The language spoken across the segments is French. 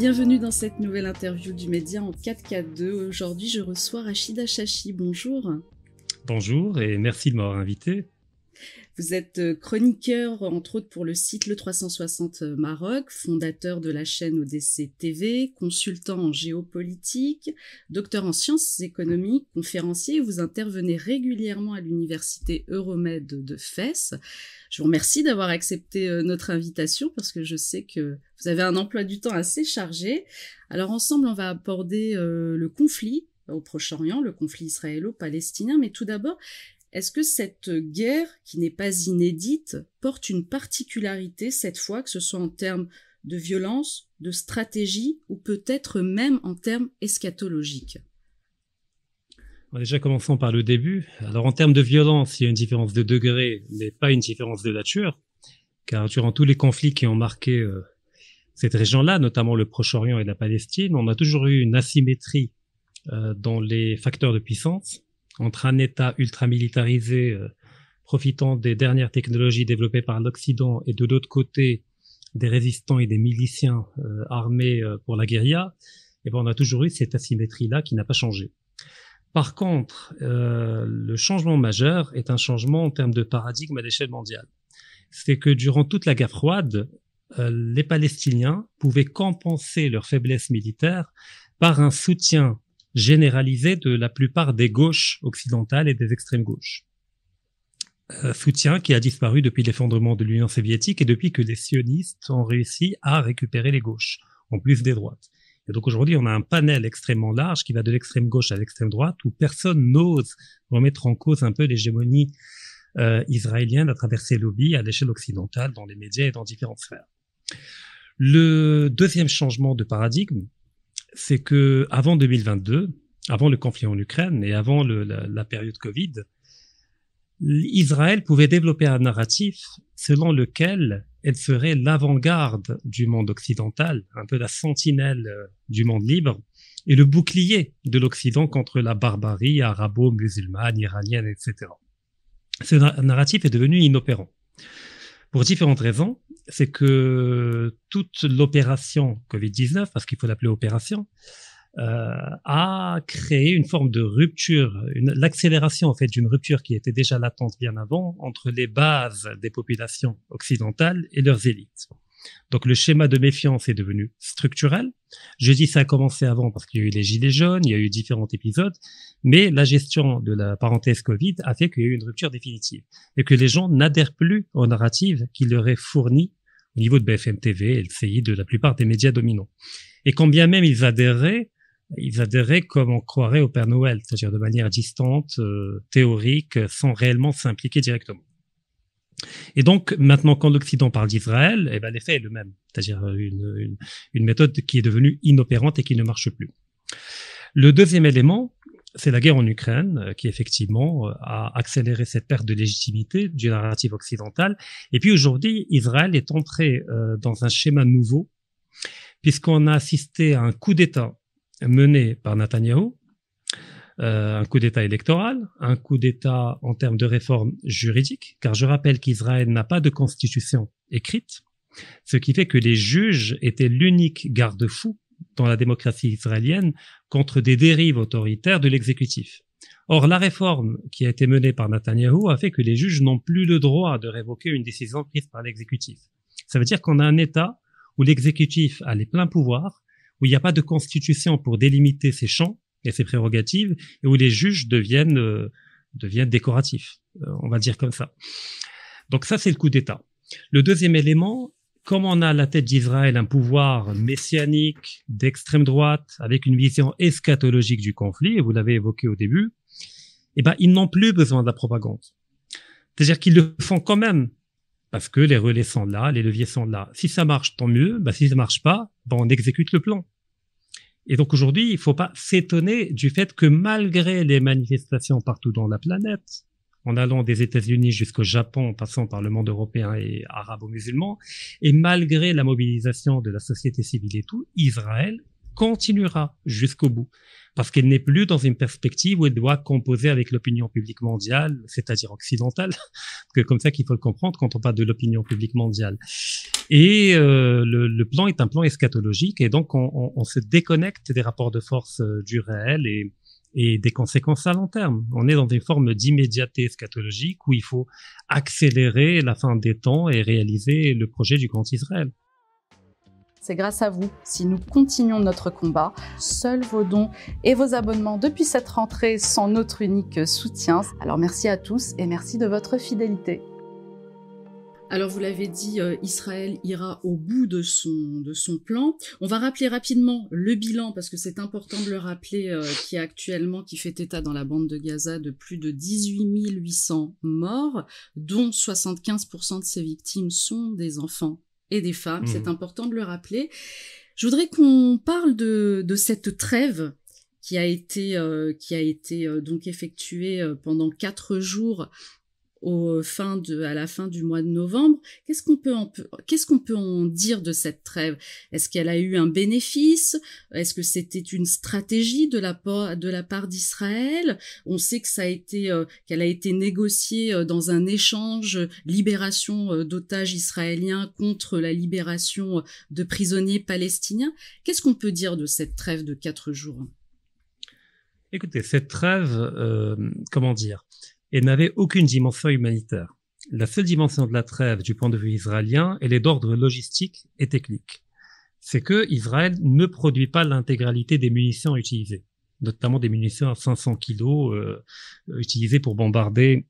Bienvenue dans cette nouvelle interview du média en 4K2. Aujourd'hui, je reçois Rachida Chachi. Bonjour. Bonjour et merci de m'avoir invité. Vous êtes euh, chroniqueur, entre autres, pour le site Le 360 Maroc, fondateur de la chaîne ODC TV, consultant en géopolitique, docteur en sciences économiques, conférencier. Vous intervenez régulièrement à l'université Euromed de Fès. Je vous remercie d'avoir accepté euh, notre invitation parce que je sais que vous avez un emploi du temps assez chargé. Alors ensemble, on va aborder euh, le conflit au Proche-Orient, le conflit israélo-palestinien. Mais tout d'abord, est-ce que cette guerre, qui n'est pas inédite, porte une particularité cette fois, que ce soit en termes de violence, de stratégie ou peut-être même en termes eschatologiques? Déjà, commençons par le début. Alors, en termes de violence, il y a une différence de degré, mais pas une différence de nature, car durant tous les conflits qui ont marqué euh, cette région-là, notamment le Proche-Orient et la Palestine, on a toujours eu une asymétrie euh, dans les facteurs de puissance entre un État ultramilitarisé euh, profitant des dernières technologies développées par l'Occident et de l'autre côté des résistants et des miliciens euh, armés euh, pour la guérilla, et eh ben on a toujours eu cette asymétrie-là qui n'a pas changé. Par contre, le changement majeur est un changement en termes de paradigme à l'échelle mondiale. C'est que durant toute la guerre froide, les Palestiniens pouvaient compenser leur faiblesse militaire par un soutien généralisé de la plupart des gauches occidentales et des extrêmes gauches. Euh, soutien qui a disparu depuis l'effondrement de l'Union soviétique et depuis que les sionistes ont réussi à récupérer les gauches, en plus des droites. Et donc aujourd'hui, on a un panel extrêmement large qui va de l'extrême gauche à l'extrême droite, où personne n'ose remettre en cause un peu l'hégémonie euh, israélienne à travers ses lobbies à l'échelle occidentale, dans les médias et dans différentes sphères. Le deuxième changement de paradigme, c'est que avant 2022, avant le conflit en Ukraine et avant la, la, période Covid, Israël pouvait développer un narratif selon lequel elle serait l'avant-garde du monde occidental, un peu la sentinelle euh, du monde libre, et le bouclier de l'Occident contre la barbarie arabo-musulmane, iranienne, etc. Ce narratif est devenu inopérant. Pour différentes raisons, c'est que toute l'opération Covid-19, parce qu'il faut l'appeler opération, euh, a créé une forme de rupture, l'accélération en fait d'une rupture qui était déjà latente bien avant entre les bases des populations occidentales et leurs élites. Donc le schéma de méfiance est devenu structurel. Je dis ça a commencé avant parce qu'il y a eu les gilets jaunes, il y a eu différents épisodes, mais la gestion de la parenthèse Covid a fait qu'il y a eu une rupture définitive et que les gens n'adhèrent plus aux narratives qui leur est fournies au niveau de BFM TV, LCI, de la plupart des médias dominants. Et quand bien même ils adhéraient, ils adhéraient comme on croirait au Père Noël, c'est-à-dire de manière distante, euh, théorique, sans réellement s'impliquer directement. Et donc, maintenant, quand l'Occident parle d'Israël, eh ben, l'effet est le même, c'est-à-dire une, une, une, méthode qui est devenue inopérante et qui ne marche plus. Le deuxième élément, c'est la guerre en Ukraine, euh, qui effectivement euh, a accéléré cette perte de légitimité du narratif occidental. Et puis aujourd'hui, Israël est entré euh, dans un schéma nouveau, puisqu'on a assisté à un coup d'État mené par Netanyahou, euh, un coup d'État électoral, un coup d'État en termes de réforme juridique, car je rappelle qu'Israël n'a pas de constitution écrite, ce qui fait que les juges étaient l'unique garde-fou dans la démocratie israélienne contre des dérives autoritaires de l'exécutif. Or, la réforme qui a été menée par Netanyahou a fait que les juges n'ont plus le droit de révoquer une décision prise par l'exécutif. Ça veut dire qu'on a un État où l'exécutif a les pleins pouvoirs, où il n'y a pas de constitution pour délimiter ses champs, et ses prérogatives, et où les juges deviennent, euh, deviennent décoratifs, euh, on va dire comme ça. Donc ça, c'est le coup d'État. Le deuxième élément, comme on a à la tête d'Israël un pouvoir messianique d'extrême droite avec une vision eschatologique du conflit, et vous l'avez évoqué au début, eh ben, ils n'ont plus besoin de la propagande. C'est-à-dire qu'ils le font quand même, parce que les relais sont là, les leviers sont là. Si ça marche, tant mieux. Ben, si ça marche pas, ben, on exécute le plan. Et donc aujourd'hui, il ne faut pas s'étonner du fait que malgré les manifestations partout dans la planète, en allant des États-Unis jusqu'au Japon, en passant par le monde européen et arabo-musulman, et malgré la mobilisation de la société civile et tout, Israël continuera jusqu'au bout, parce qu'elle n'est plus dans une perspective où elle doit composer avec l'opinion publique mondiale, c'est-à-dire occidentale, que comme ça qu'il faut le comprendre quand on parle de l'opinion publique mondiale. Et euh, le, plan est un plan eschatologique, et donc on, se déconnecte des rapports de force euh, du réel et, et des conséquences à long terme. On est dans des formes d'immédiateté eschatologique où il faut accélérer la fin des temps et réaliser le projet du Grand Israël. C'est grâce à vous si nous continuons notre combat. Seuls vos dons et vos abonnements depuis cette rentrée sont notre unique soutien. Alors merci à tous et merci de votre fidélité. Alors vous l'avez dit, euh, Israël ira au bout de son, plan. On va rappeler rapidement le bilan parce que c'est important de le rappeler euh, qui est actuellement qui fait état dans la bande de Gaza de plus de 18 800 morts, dont 75% de ces victimes sont des enfants et des femmes. C'est mmh. important de le rappeler. Je voudrais qu'on parle de, de cette trêve qui a été euh, qui a été euh, donc effectuée euh, pendant quatre jours au fin de, à la fin du mois de novembre. Qu'est-ce qu'on peut qu'est-ce qu'on peut en dire de cette trêve? Est-ce qu'elle a eu un bénéfice? Est-ce que c'était une stratégie de la, de la part d'Israël? On sait que ça a été, euh, qu'elle a été négociée euh, dans un échange libération euh, d'otages israéliens contre la libération de prisonniers palestiniens. Qu'est-ce qu'on peut dire de cette trêve de quatre jours? Écoutez, cette trêve, comment dire? Et n'avait aucune dimension humanitaire. La seule dimension de la trêve du point de vue israélien, elle est d'ordre logistique et technique. C'est que Israël ne produit pas l'intégralité des munitions utilisées, notamment des munitions à 500 kilos euh, utilisées pour bombarder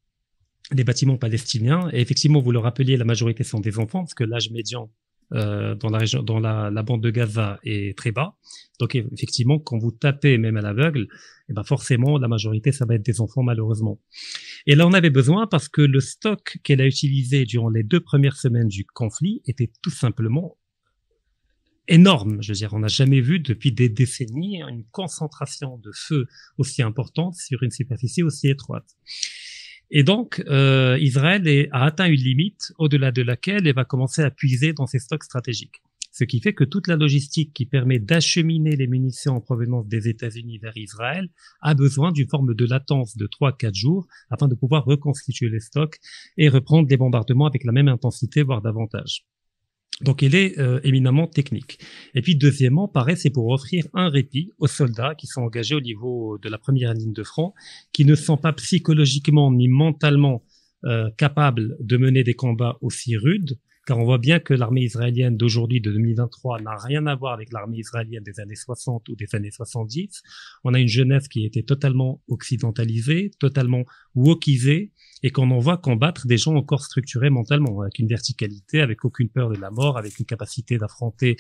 les bâtiments palestiniens. Et effectivement, vous le rappeliez, la majorité sont des enfants, parce que l'âge médian euh, dans la région, dans la, la, bande de Gaza est très bas. Donc effectivement, quand vous tapez même à l'aveugle, eh ben forcément la majorité ça va être des enfants malheureusement. Et là on avait besoin parce que le stock qu'elle a utilisé durant les deux premières semaines du conflit était tout simplement énorme. Je veux dire, on n'a jamais vu depuis des décennies une concentration de feu aussi importante sur une superficie aussi étroite. Et donc, euh, Israël est, a atteint une limite au-delà de laquelle elle va commencer à puiser dans ses stocks stratégiques. Ce qui fait que toute la logistique qui permet d'acheminer les munitions en provenance des États-Unis vers Israël a besoin d'une forme de latence de 3-4 jours afin de pouvoir reconstituer les stocks et reprendre des bombardements avec la même intensité, voire davantage. Donc il est euh, éminemment technique. Et puis deuxièmement, pareil, c'est pour offrir un répit aux soldats qui sont engagés au niveau de la première ligne de front, qui ne sont pas psychologiquement ni mentalement euh, capables de mener des combats aussi rudes, on voit bien que l'armée israélienne d'aujourd'hui, de 2023, n'a rien à voir avec l'armée israélienne des années 60 ou des années 70. On a une jeunesse qui était totalement occidentalisée, totalement wokisée, et qu'on en voit combattre des gens encore structurés mentalement, avec une verticalité, avec aucune peur de la mort, avec une capacité d'affronter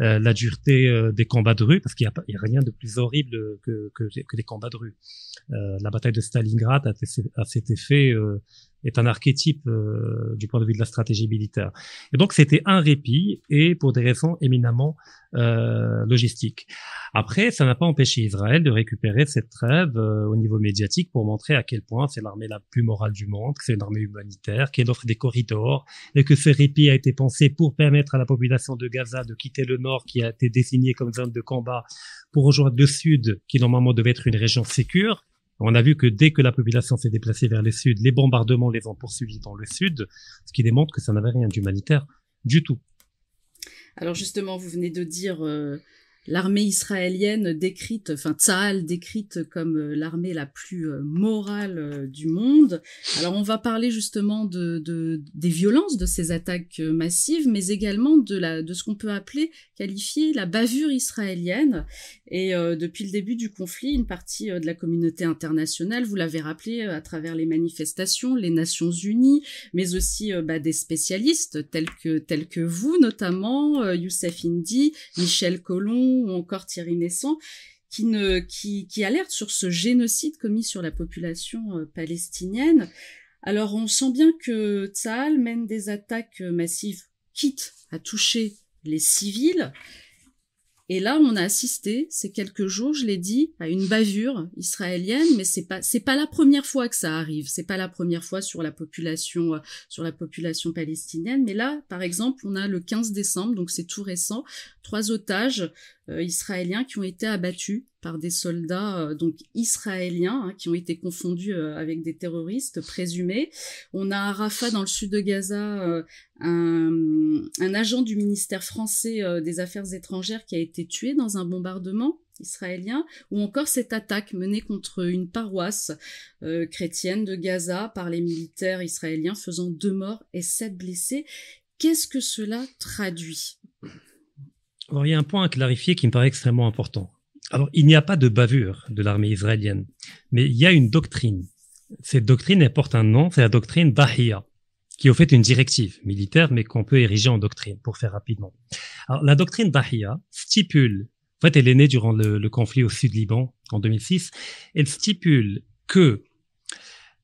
euh, la dureté euh, des combats de rue, parce qu'il n'y a, a, rien de plus horrible que, que, que les combats de rue. Euh, la bataille de Stalingrad a, a cet effet est un archétype euh, du point de vue de la stratégie militaire. Et donc c'était un répit et pour des raisons éminemment euh, logistiques. Après, ça n'a pas empêché Israël de récupérer cette trêve euh, au niveau médiatique pour montrer à quel point c'est l'armée la plus morale du monde, que c'est une armée humanitaire, qu'elle offre des corridors et que ce répit a été pensé pour permettre à la population de Gaza de quitter le nord qui a été désigné comme zone de combat pour rejoindre le sud qui normalement devait être une région sécure on a vu que dès que la population s'est déplacée vers le sud, les bombardements les ont poursuivis dans le sud, ce qui démontre que ça n'avait rien d'humanitaire du tout. Alors justement, vous venez de dire euh, l'armée israélienne décrite, enfin Tzahal décrite comme euh, l'armée la plus euh, morale euh, du monde. Alors on va parler justement de, de, des violences de ces attaques massives, mais également de la de ce qu'on peut appeler qualifier la bavure israélienne. Et depuis le début du conflit, une partie de la communauté internationale, vous l'avez rappelé à travers les manifestations, les Nations Unies, mais aussi bah, des spécialistes tels que tels que vous notamment, Youssef Indy, Michel Ou encore Thierry Naissant, qui, ne, qui, sur ce génocide commis sur la population euh, palestinienne. Alors on sent bien que Tsahal mène des attaques massives, quitte à toucher les civils, et là, on a assisté ces quelques jours, je l'ai dit, à une bavure israélienne, mais c'est pas c'est pas la première fois que ça arrive. C'est pas la première fois sur la population euh, sur la population palestinienne. Mais là, par exemple, on a le 15 décembre, donc c'est tout récent, trois otages euh, israéliens qui ont été abattus par des soldats donc israéliens hein, qui ont été confondus avec des terroristes présumés. On a à Rafah dans le sud de Gaza un, un, agent du ministère français des Affaires étrangères qui a été tué dans un bombardement israélien, ou encore cette attaque menée contre une paroisse euh, chrétienne de Gaza par les militaires israéliens faisant deux morts et sept blessés. Qu'est-ce que cela traduit? Il y a un point à clarifier qui me paraît extrêmement important. Alors, il n'y a pas de bavure de l'armée israélienne, mais il y a une doctrine. Cette doctrine, elle porte un nom, c'est la doctrine Dahiya, qui est au fait une directive militaire, mais qu'on peut ériger en doctrine, pour faire rapidement. Alors, la doctrine Dahiya stipule en fait, elle est née durant le, conflit au sud-Liban en 2006. Elle stipule que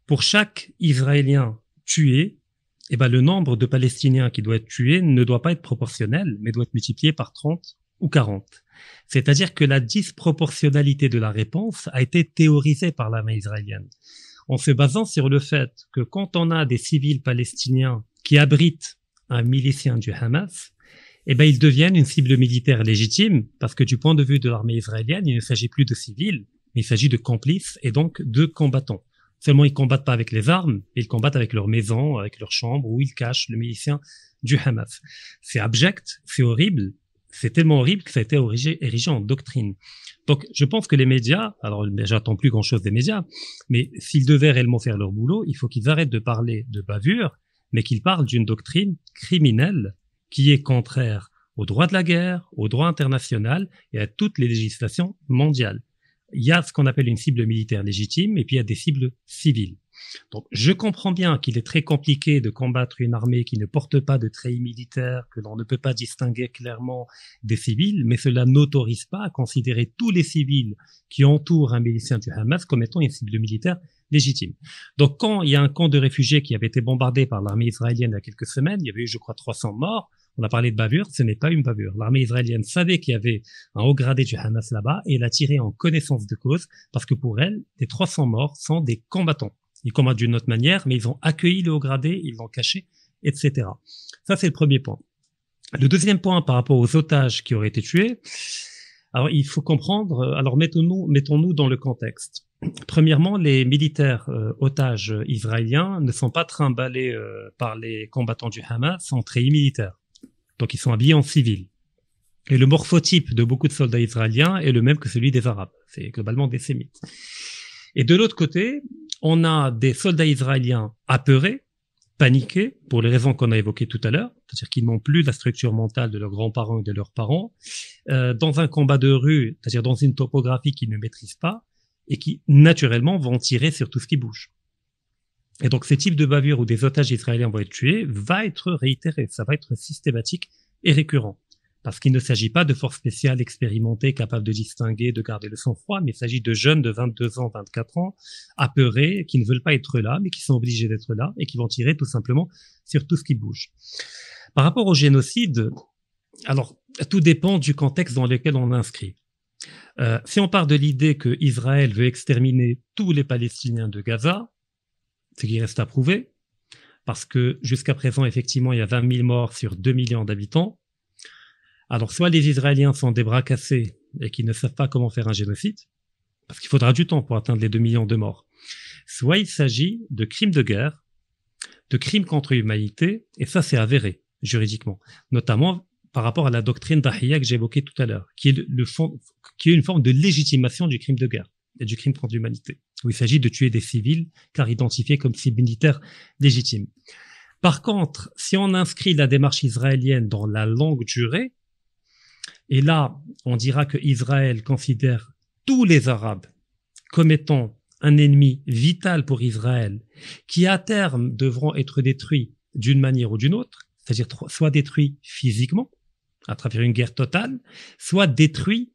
pour chaque Israélien tué, eh ben, le nombre de Palestiniens qui doit être tué ne doit pas être proportionnel, mais doit être multiplié par 30 ou 40. C'est-à-dire que la disproportionnalité de la réponse a été théorisée par l'armée israélienne, en se basant sur le fait que quand on a des civils palestiniens qui abritent un milicien du Hamas, eh ben, ils deviennent une cible militaire légitime parce que du point de vue de l'armée israélienne, il ne s'agit plus de civils, mais il s'agit de complices et donc de combattants. Seulement, ils combattent pas avec les armes, ils combattent avec leur maison, avec leur chambre, où ils cachent le milicien du Hamas. C'est abject, c'est horrible, c'est tellement horrible que ça a été érigé, en doctrine. Donc, je pense que les médias, alors j'attends plus grand-chose des médias, mais s'ils devaient réellement faire leur boulot, il faut qu'ils arrêtent de parler de bavure, mais qu'ils parlent d'une doctrine criminelle qui est contraire au droit de la guerre, au droit international et à toutes les législations mondiales. Il y a ce qu'on appelle une cible militaire légitime et puis il y a des cibles civiles. Donc, je comprends bien qu'il est très compliqué de combattre une armée qui ne porte pas de treillis militaire, que l'on ne peut pas distinguer clairement des civils, mais cela n'autorise pas à considérer tous les civils qui entourent un milicien du Hamas comme étant une cible militaire légitime. Donc, quand il y a un camp de réfugiés qui avait été bombardé par l'armée israélienne il y a quelques semaines, il y avait eu, je crois, 300 morts, on a parlé de bavure, ce n'est pas une bavure. L'armée israélienne savait qu'il y avait un haut gradé du Hamas là-bas et elle a tiré en connaissance de cause parce que pour elle, les 300 morts sont des combattants. Ils combattent d'une autre manière, mais ils ont accueilli le haut gradé, ils l'ont caché, etc. Ça, c'est le premier point. Le deuxième point par rapport aux otages qui auraient été tués, alors il faut comprendre, alors mettons-nous mettons-nous dans le contexte. Premièrement, les militaires euh, otages israéliens ne sont pas trimballés euh, par les combattants du Hamas en treillis militaires. Donc ils sont habillés en civil. Et le morphotype de beaucoup de soldats israéliens est le même que celui des Arabes. C'est globalement des Sémites. Et de l'autre côté, on a des soldats israéliens apeurés, paniqués, pour les raisons qu'on a évoquées tout à l'heure, c'est-à-dire qu'ils n'ont plus la structure mentale de leurs grands-parents et de leurs parents, euh, dans un combat de rue, c'est-à-dire dans une topographie qu'ils ne maîtrisent pas, et qui naturellement vont tirer sur tout ce qui bouge. Et donc, ce type de bavure où des otages israéliens vont être tués va être réitéré. Ça va être systématique et récurrent. Parce qu'il ne s'agit pas de forces spéciales expérimentées capables de distinguer, de garder le sang-froid, mais il s'agit de jeunes de 22 ans, 24 ans, apeurés, qui ne veulent pas être là, mais qui sont obligés d'être là et qui vont tirer tout simplement sur tout ce qui bouge. Par rapport au génocide, alors, tout dépend du contexte dans lequel on inscrit. Euh, si on part de l'idée que Israël veut exterminer tous les Palestiniens de Gaza, ce qui reste à prouver, parce que jusqu'à présent, effectivement, il y a 20 000 morts sur 2 millions d'habitants. Alors, soit les Israéliens sont des bras cassés et qui ne savent pas comment faire un génocide, parce qu'il faudra du temps pour atteindre les 2 millions de morts, soit il s'agit de crimes de guerre, de crimes contre l'humanité, et ça c'est avéré juridiquement, notamment par rapport à la doctrine d'Ahiyya que j'évoquais tout à l'heure, qui est une forme de légitimation du crime de guerre et du crime contre l'humanité où il s'agit de tuer des civils, car identifiés comme cibles militaires légitimes. Par contre, si on inscrit la démarche israélienne dans la longue durée, et là, on dira que Israël considère tous les Arabes comme étant un ennemi vital pour Israël, qui à terme devront être détruits d'une manière ou d'une autre, c'est-à-dire soit détruits physiquement, à travers une guerre totale, soit détruits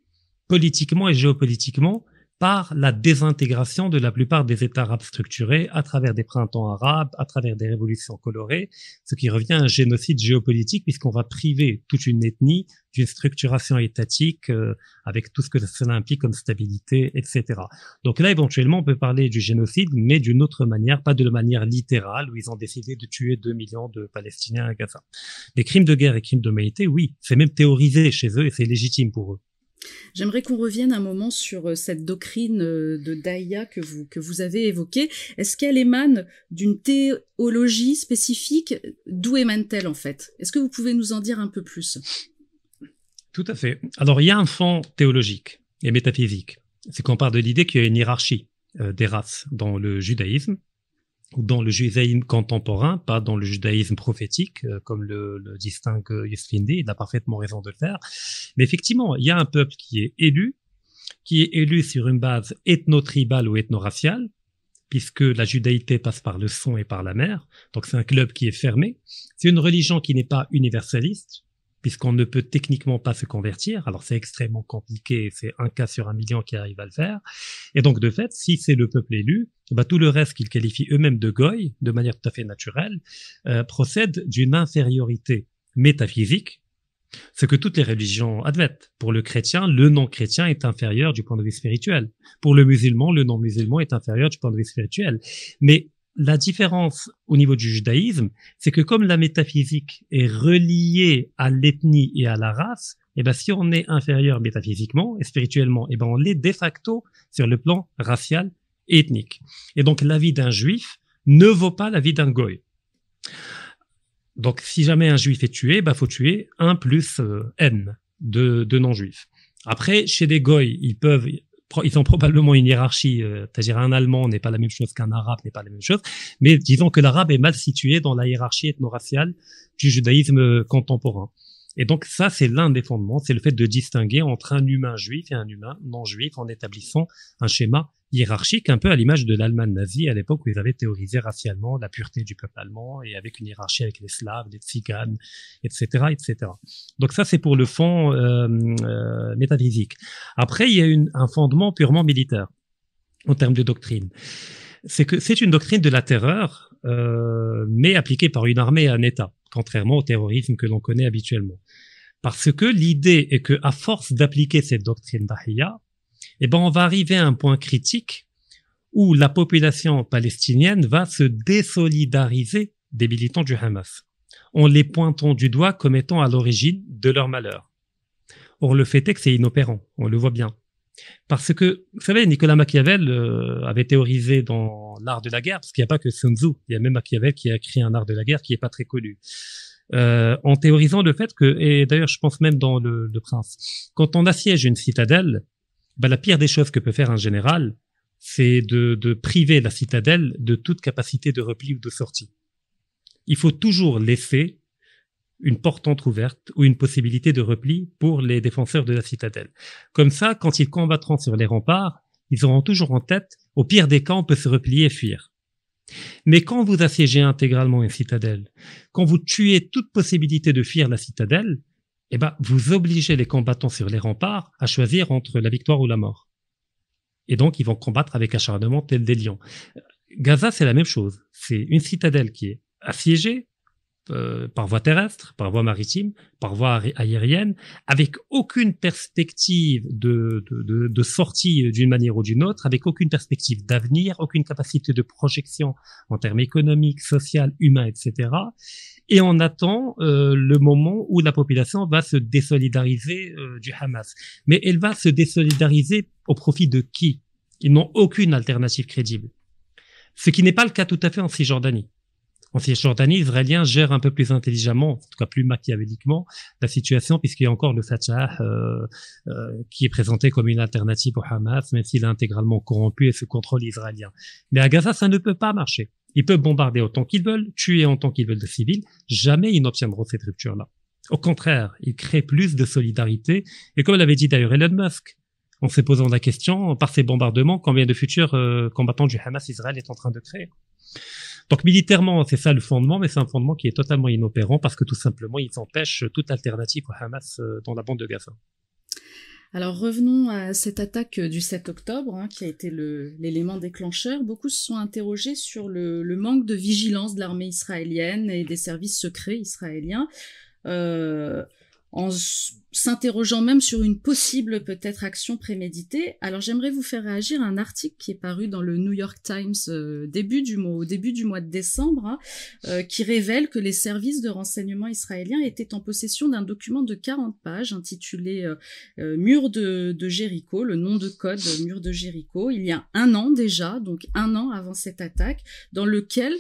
politiquement et géopolitiquement par la désintégration de la plupart des États arabes structurés à travers des printemps arabes, à travers des révolutions colorées, ce qui revient à un génocide géopolitique puisqu'on va priver toute une ethnie d'une structuration étatique euh, avec tout ce que cela implique comme stabilité, etc. Donc là, éventuellement, on peut parler du génocide, mais d'une autre manière, pas de manière littérale, où ils ont décidé de tuer 2 millions de Palestiniens à Gaza. Les crimes de guerre et crimes d'humanité, oui, c'est même théorisé chez eux et c'est légitime pour eux. J'aimerais qu'on revienne un moment sur euh, cette doctrine euh, de Daïa que vous, que vous avez évoquée. Est-ce qu'elle émane d'une théologie spécifique? D'où émane-t-elle en fait? Est-ce que vous pouvez nous en dire un peu plus? Tout à fait. Alors il y a un fond théologique et métaphysique. C'est qu'on part de l'idée qu'il y a une hiérarchie euh, des races dans le judaïsme dans le judaïsme contemporain, pas dans le judaïsme prophétique, euh, comme le, le distingue Yusfindi, il a parfaitement raison de le faire. Mais effectivement, il y a un peuple qui est élu, qui est élu sur une base ethno-tribale ou ethno-raciale, puisque la judaïté passe par le son et par la mer, donc c'est un club qui est fermé. C'est une religion qui n'est pas universaliste, puisqu'on ne peut techniquement pas se convertir. Alors c'est extrêmement compliqué, c'est un cas sur un million qui arrive à le faire. Et donc de fait, si c'est le peuple élu, bah, tout le reste qu'ils qualifient eux-mêmes de goy, de manière tout à fait naturelle, euh, procède d'une infériorité métaphysique, ce que toutes les religions admettent. Pour le chrétien, le non-chrétien est inférieur du point de vue spirituel. Pour le musulman, le non-musulman est inférieur du point de vue spirituel. Mais la différence au niveau du judaïsme, c'est que comme la métaphysique est reliée à l'ethnie et à la race, eh ben si on est inférieur métaphysiquement et spirituellement, eh ben on l'est de facto sur le plan racial et ethnique. Et donc la vie d'un juif ne vaut pas la vie d'un goy. Donc si jamais un juif est tué, bah faut tuer un plus euh, n de, de non-juifs. Après, chez des goy, ils peuvent ils ont probablement une hiérarchie, euh, c'est-à-dire un Allemand n'est pas la même chose qu'un Arabe n'est pas la même chose, mais disons que l'Arabe est mal situé dans la hiérarchie ethno-raciale du judaïsme contemporain. Et donc ça, c'est l'un des fondements, c'est le fait de distinguer entre un humain juif et un humain non juif en établissant un schéma hiérarchique, un peu à l'image de l'Allemagne nazie à l'époque où ils avaient théorisé racialement la pureté du peuple allemand et avec une hiérarchie avec les Slaves, les Tziganes, etc., etc. Donc ça, c'est pour le fond euh, euh, métaphysique. Après, il y a une, un fondement purement militaire en termes de doctrine. C'est que c'est une doctrine de la terreur, euh, mais appliquée par une armée et un État, contrairement au terrorisme que l'on connaît habituellement. Parce que l'idée est que, à force d'appliquer cette doctrine d'Ahiyya, eh ben, on va arriver à un point critique où la population palestinienne va se désolidariser des militants du Hamas, en les pointant du doigt comme étant à l'origine de leur malheur. Or, le fait est que c'est inopérant, on le voit bien. Parce que, vous savez, Nicolas Machiavel euh, avait théorisé dans l'art de la guerre, parce qu'il n'y a pas que Sun Tzu, il y a même Machiavel qui a écrit un art de la guerre qui n'est pas très connu. Euh, en théorisant le fait que, et d'ailleurs je pense même dans le, le Prince, quand on assiège une citadelle, bah, la pire des choses que peut faire un général, c'est de, de priver la citadelle de toute capacité de repli ou de sortie. Il faut toujours laisser une porte entr'ouverte ou une possibilité de repli pour les défenseurs de la citadelle. Comme ça, quand ils combattront sur les remparts, ils auront toujours en tête, au pire des cas, on peut se replier et fuir. Mais quand vous assiégez intégralement une citadelle, quand vous tuez toute possibilité de fuir la citadelle, eh ben, vous obligez les combattants sur les remparts à choisir entre la victoire ou la mort. Et donc, ils vont combattre avec acharnement tel des lions. Gaza, c'est la même chose. C'est une citadelle qui est assiégée euh, par voie terrestre, par voie maritime, par voie aérienne, avec aucune perspective de, de, de sortie d'une manière ou d'une autre, avec aucune perspective d'avenir, aucune capacité de projection en termes économiques, sociaux, humains, etc et on attend euh, le moment où la population va se désolidariser euh, du Hamas. Mais elle va se désolidariser au profit de qui? Ils n'ont aucune alternative crédible. Ce qui n'est pas le cas tout à fait en Cisjordanie. En Cisjordanie, Israéliens gèrent un peu plus intelligemment, en tout cas plus machiavéliquement, la situation, puisqu'il y a encore le Fatah euh, euh, qui est présenté comme une alternative au Hamas, même s'il est intégralement corrompu et se contrôle israélien. Mais à Gaza, ça ne peut pas marcher. Ils peuvent bombarder autant qu'ils veulent, tuer autant qu'ils veulent de civils. Jamais ils n'obtiendront cette rupture-là. Au contraire, ils créent plus de solidarité. Et comme l'avait dit d'ailleurs Elon Musk, en se posant la question, par ces bombardements, combien de futurs euh, combattants du Hamas Israël est en train de créer? Donc militairement, c'est ça le fondement, mais c'est un fondement qui est totalement inopérant parce que tout simplement, ils empêchent toute alternative au Hamas euh, dans la bande de Gaza. Alors revenons à cette attaque du 7 octobre, hein, qui a été l'élément déclencheur. Beaucoup se sont interrogés sur le, le manque de vigilance de l'armée israélienne et des services secrets israéliens. Euh, en s'interrogeant même sur une possible peut-être action préméditée. Alors j'aimerais vous faire réagir à un article qui est paru dans le New York Times euh, au début du mois de décembre, hein, euh, qui révèle que les services de renseignement israéliens étaient en possession d'un document de 40 pages intitulé euh, Mur de, de Jéricho, le nom de code Mur de Jéricho, il y a un an déjà, donc un an avant cette attaque, dans lequel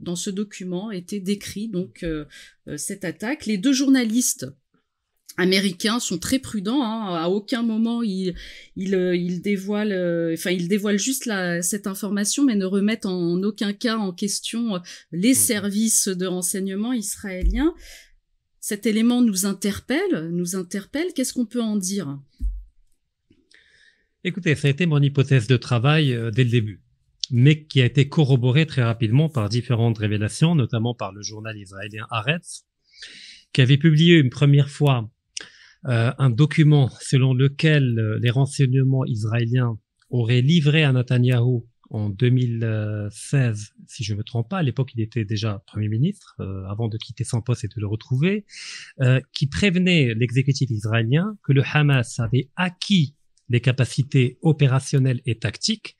dans ce document était décrit donc cette attaque. Les deux journalistes américains sont très prudents. Hein. À aucun moment ils ils, euh, ils dévoilent, euh, enfin ils dévoilent juste la, cette information, mais ne remettent en, aucun cas en question euh, les mmh. services de renseignement israéliens. Cet élément nous interpelle, nous interpelle. Qu'est-ce qu'on peut en dire? Écoutez, ça a été mon hypothèse de travail dès le début, mais qui a été corroborée très rapidement par différentes révélations, notamment par le journal israélien Haaretz, qui avait publié une première fois euh, un document selon lequel euh, les renseignements israéliens auraient livré à Netanyahou en 2016, si je ne me trompe pas, à l'époque il était déjà Premier ministre, euh, avant de quitter son poste et de le retrouver, qui prévenait l'exécutif israélien que le Hamas avait acquis les capacités opérationnelles et tactiques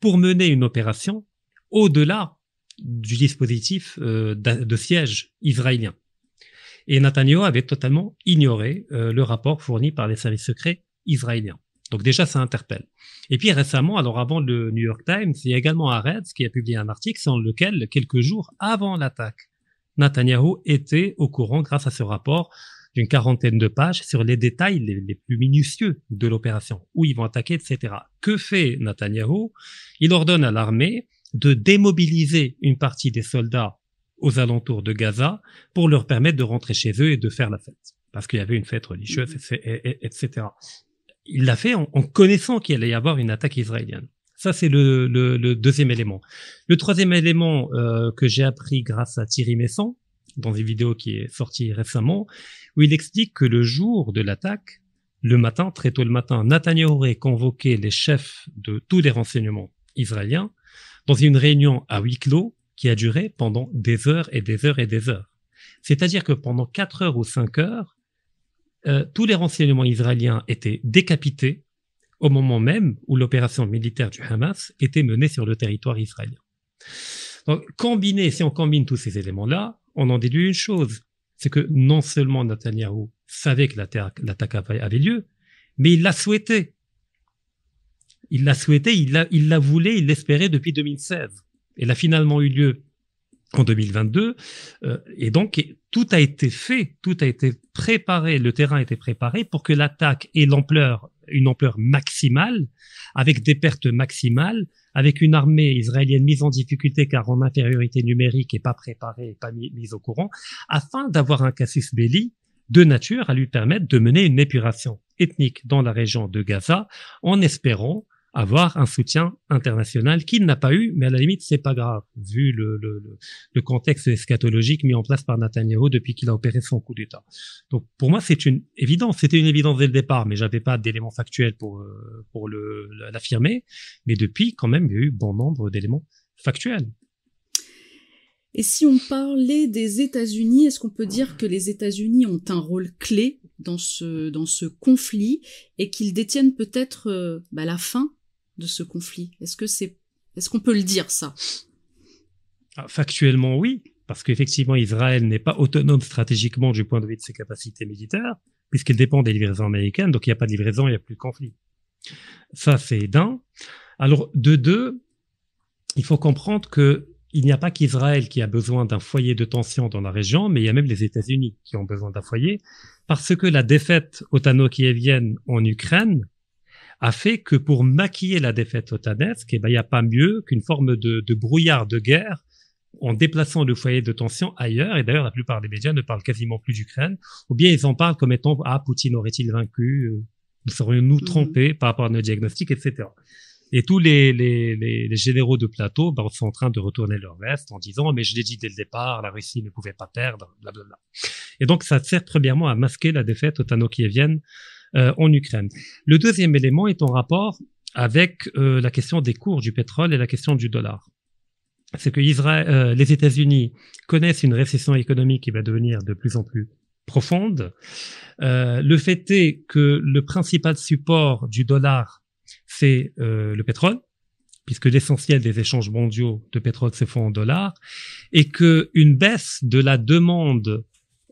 pour mener une opération au-delà du dispositif de siège israélien. Et Netanyahu avait totalement ignoré euh, le rapport fourni par les services secrets israéliens. Donc déjà, ça interpelle. Et puis récemment, alors avant le New York Times, il y a également Haaretz qui a publié un article dans lequel, quelques jours avant l'attaque, Netanyahu était au courant, grâce à ce rapport, d'une quarantaine de pages sur les détails les, plus minutieux de l'opération, où ils vont attaquer, etc. Que fait Netanyahu? Il ordonne à l'armée de démobiliser une partie des soldats aux alentours de Gaza pour leur permettre de rentrer chez eux et de faire la fête. Parce qu'il y avait une fête religieuse, etc. Il l'a fait en, connaissant qu'il allait y avoir une attaque israélienne. Ça, c'est le, deuxième élément. Le troisième élément euh, que j'ai appris grâce à Thierry Messon, dans une vidéo qui est sortie récemment, où il explique que le jour de l'attaque, le matin, très tôt le matin, Nathaniel aurait convoqué les chefs de tous les renseignements israéliens dans une réunion à huis clos qui a duré pendant des heures et des heures et des heures. C'est-à-dire que pendant quatre heures ou cinq heures, euh, tous les renseignements israéliens étaient décapités au moment même où l'opération militaire du Hamas était menée sur le territoire israélien. Donc, combiner, si on combine tous ces éléments-là, on en déduit une chose, c'est que non seulement Netanyahu savait que l'attaque avait lieu, mais il l'a souhaité. Il l'a souhaité, il l'a, il l'a voulu, il l'espérait depuis 2016 elle a finalement eu lieu en 2022. Euh, et donc, tout a été fait, tout a été préparé, le terrain a été préparé pour que l'attaque ait l'ampleur, une ampleur maximale, avec des pertes maximales, avec une armée israélienne mise en difficulté car en infériorité numérique et pas préparée pas mise au courant, afin d'avoir un casus belli de nature à lui permettre de mener une épuration ethnique dans la région de Gaza en espérant avoir un soutien international qu'il n'a pas eu, mais à la limite, c'est pas grave, vu le, le, le, contexte eschatologique mis en place par Netanyahu depuis qu'il a opéré son coup d'État. Donc, pour moi, c'est une évidence. C'était une évidence dès le départ, mais j'avais pas d'éléments factuels pour, euh, pour l'affirmer. Mais depuis, quand même, il y a eu bon nombre d'éléments factuels. Et si on parlait des États-Unis, est-ce qu'on peut dire que les États-Unis ont un rôle clé dans ce, dans ce conflit et qu'ils détiennent peut-être euh, bah, la fin de ce conflit Est-ce que c'est, est-ce qu'on peut le dire ça? Ah, Factuellement, oui, parce qu'effectivement, Israël n'est pas autonome stratégiquement du point de vue de ses capacités militaires, puisqu'il dépend des livraisons américaines, donc il n'y a pas de livraison, il n'y a plus de conflit. Ça, c'est d'un. Alors, de deux, il faut comprendre que il n'y a pas qu'Israël qui a besoin d'un foyer de tension dans la région, mais il y a même les États-Unis qui ont besoin d'un foyer, parce que la défaite otano-kievienne en Ukraine a fait que pour maquiller la défaite otanesque, eh ben, il n'y a pas mieux qu'une forme de, de, brouillard de guerre en déplaçant le foyer de tension ailleurs. Et d'ailleurs, la plupart des médias ne parlent quasiment plus d'Ukraine, ou bien ils en parlent comme étant ah Poutine aurait-il vaincu, euh, nous serions-nous mhm. trompés par rapport à nos diagnostics, etc. Et tous les, les, les, généraux de plateau ben, sont en train de retourner leur veste en disant mais je l'ai dit dès le départ, la Russie ne pouvait pas perdre, blablabla. Et donc ça sert premièrement à masquer la défaite otano-kievienne euh, en Ukraine. Le deuxième élément est en rapport avec euh, la question des cours du pétrole et la question du dollar. C'est que Israël, euh, les États-Unis connaissent une récession économique qui va devenir de plus en plus profonde. Euh, le fait est que le principal support du dollar, c'est euh, le pétrole, puisque l'essentiel des échanges mondiaux de pétrole se font en dollars, et que une baisse de la demande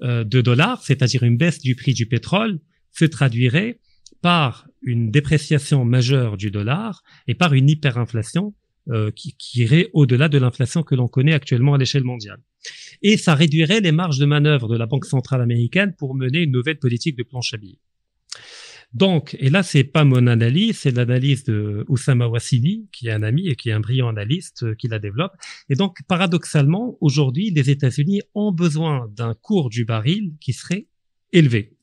euh, de dollars, c'est-à-dire une baisse du prix du pétrole, se traduirait par une dépréciation majeure du dollar et par une hyperinflation euh, qui, qui, irait au-delà de l'inflation que l'on connaît actuellement à l'échelle mondiale. Et ça réduirait les marges de manœuvre de la Banque centrale américaine pour mener une nouvelle politique de planche à billets. Donc, et là, c'est pas mon analyse, c'est l'analyse de Oussama Wassini, qui est un ami et qui est un brillant analyste euh, qui la développe. Et donc, paradoxalement, aujourd'hui, les États-Unis ont besoin d'un cours du baril qui serait élevé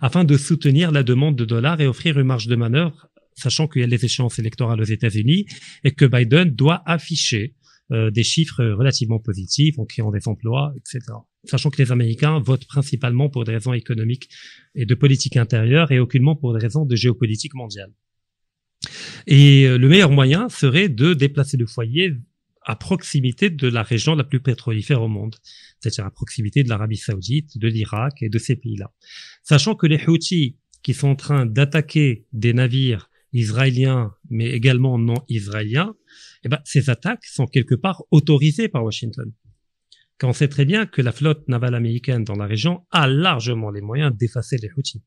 afin de soutenir la demande de dollars et offrir une marge de manœuvre, sachant qu'il y a les échéances électorales aux États-Unis et que Biden doit afficher euh, des chiffres relativement positifs en créant des emplois, etc. Sachant que les Américains votent principalement pour des raisons économiques et de politique intérieure et aucunement pour des raisons de géopolitique mondiale. Et euh, le meilleur moyen serait de déplacer le foyer à proximité de la région la plus pétrolifère au monde, c'est-à-dire à proximité de l'Arabie saoudite, de l'Irak et de ces pays-là. Sachant que les Houthis qui sont en train d'attaquer des navires israéliens, mais également non israéliens, eh ben, ces attaques sont quelque part autorisées par Washington. Quand on sait très bien que la flotte navale américaine dans la région a largement les moyens d'effacer les Houthis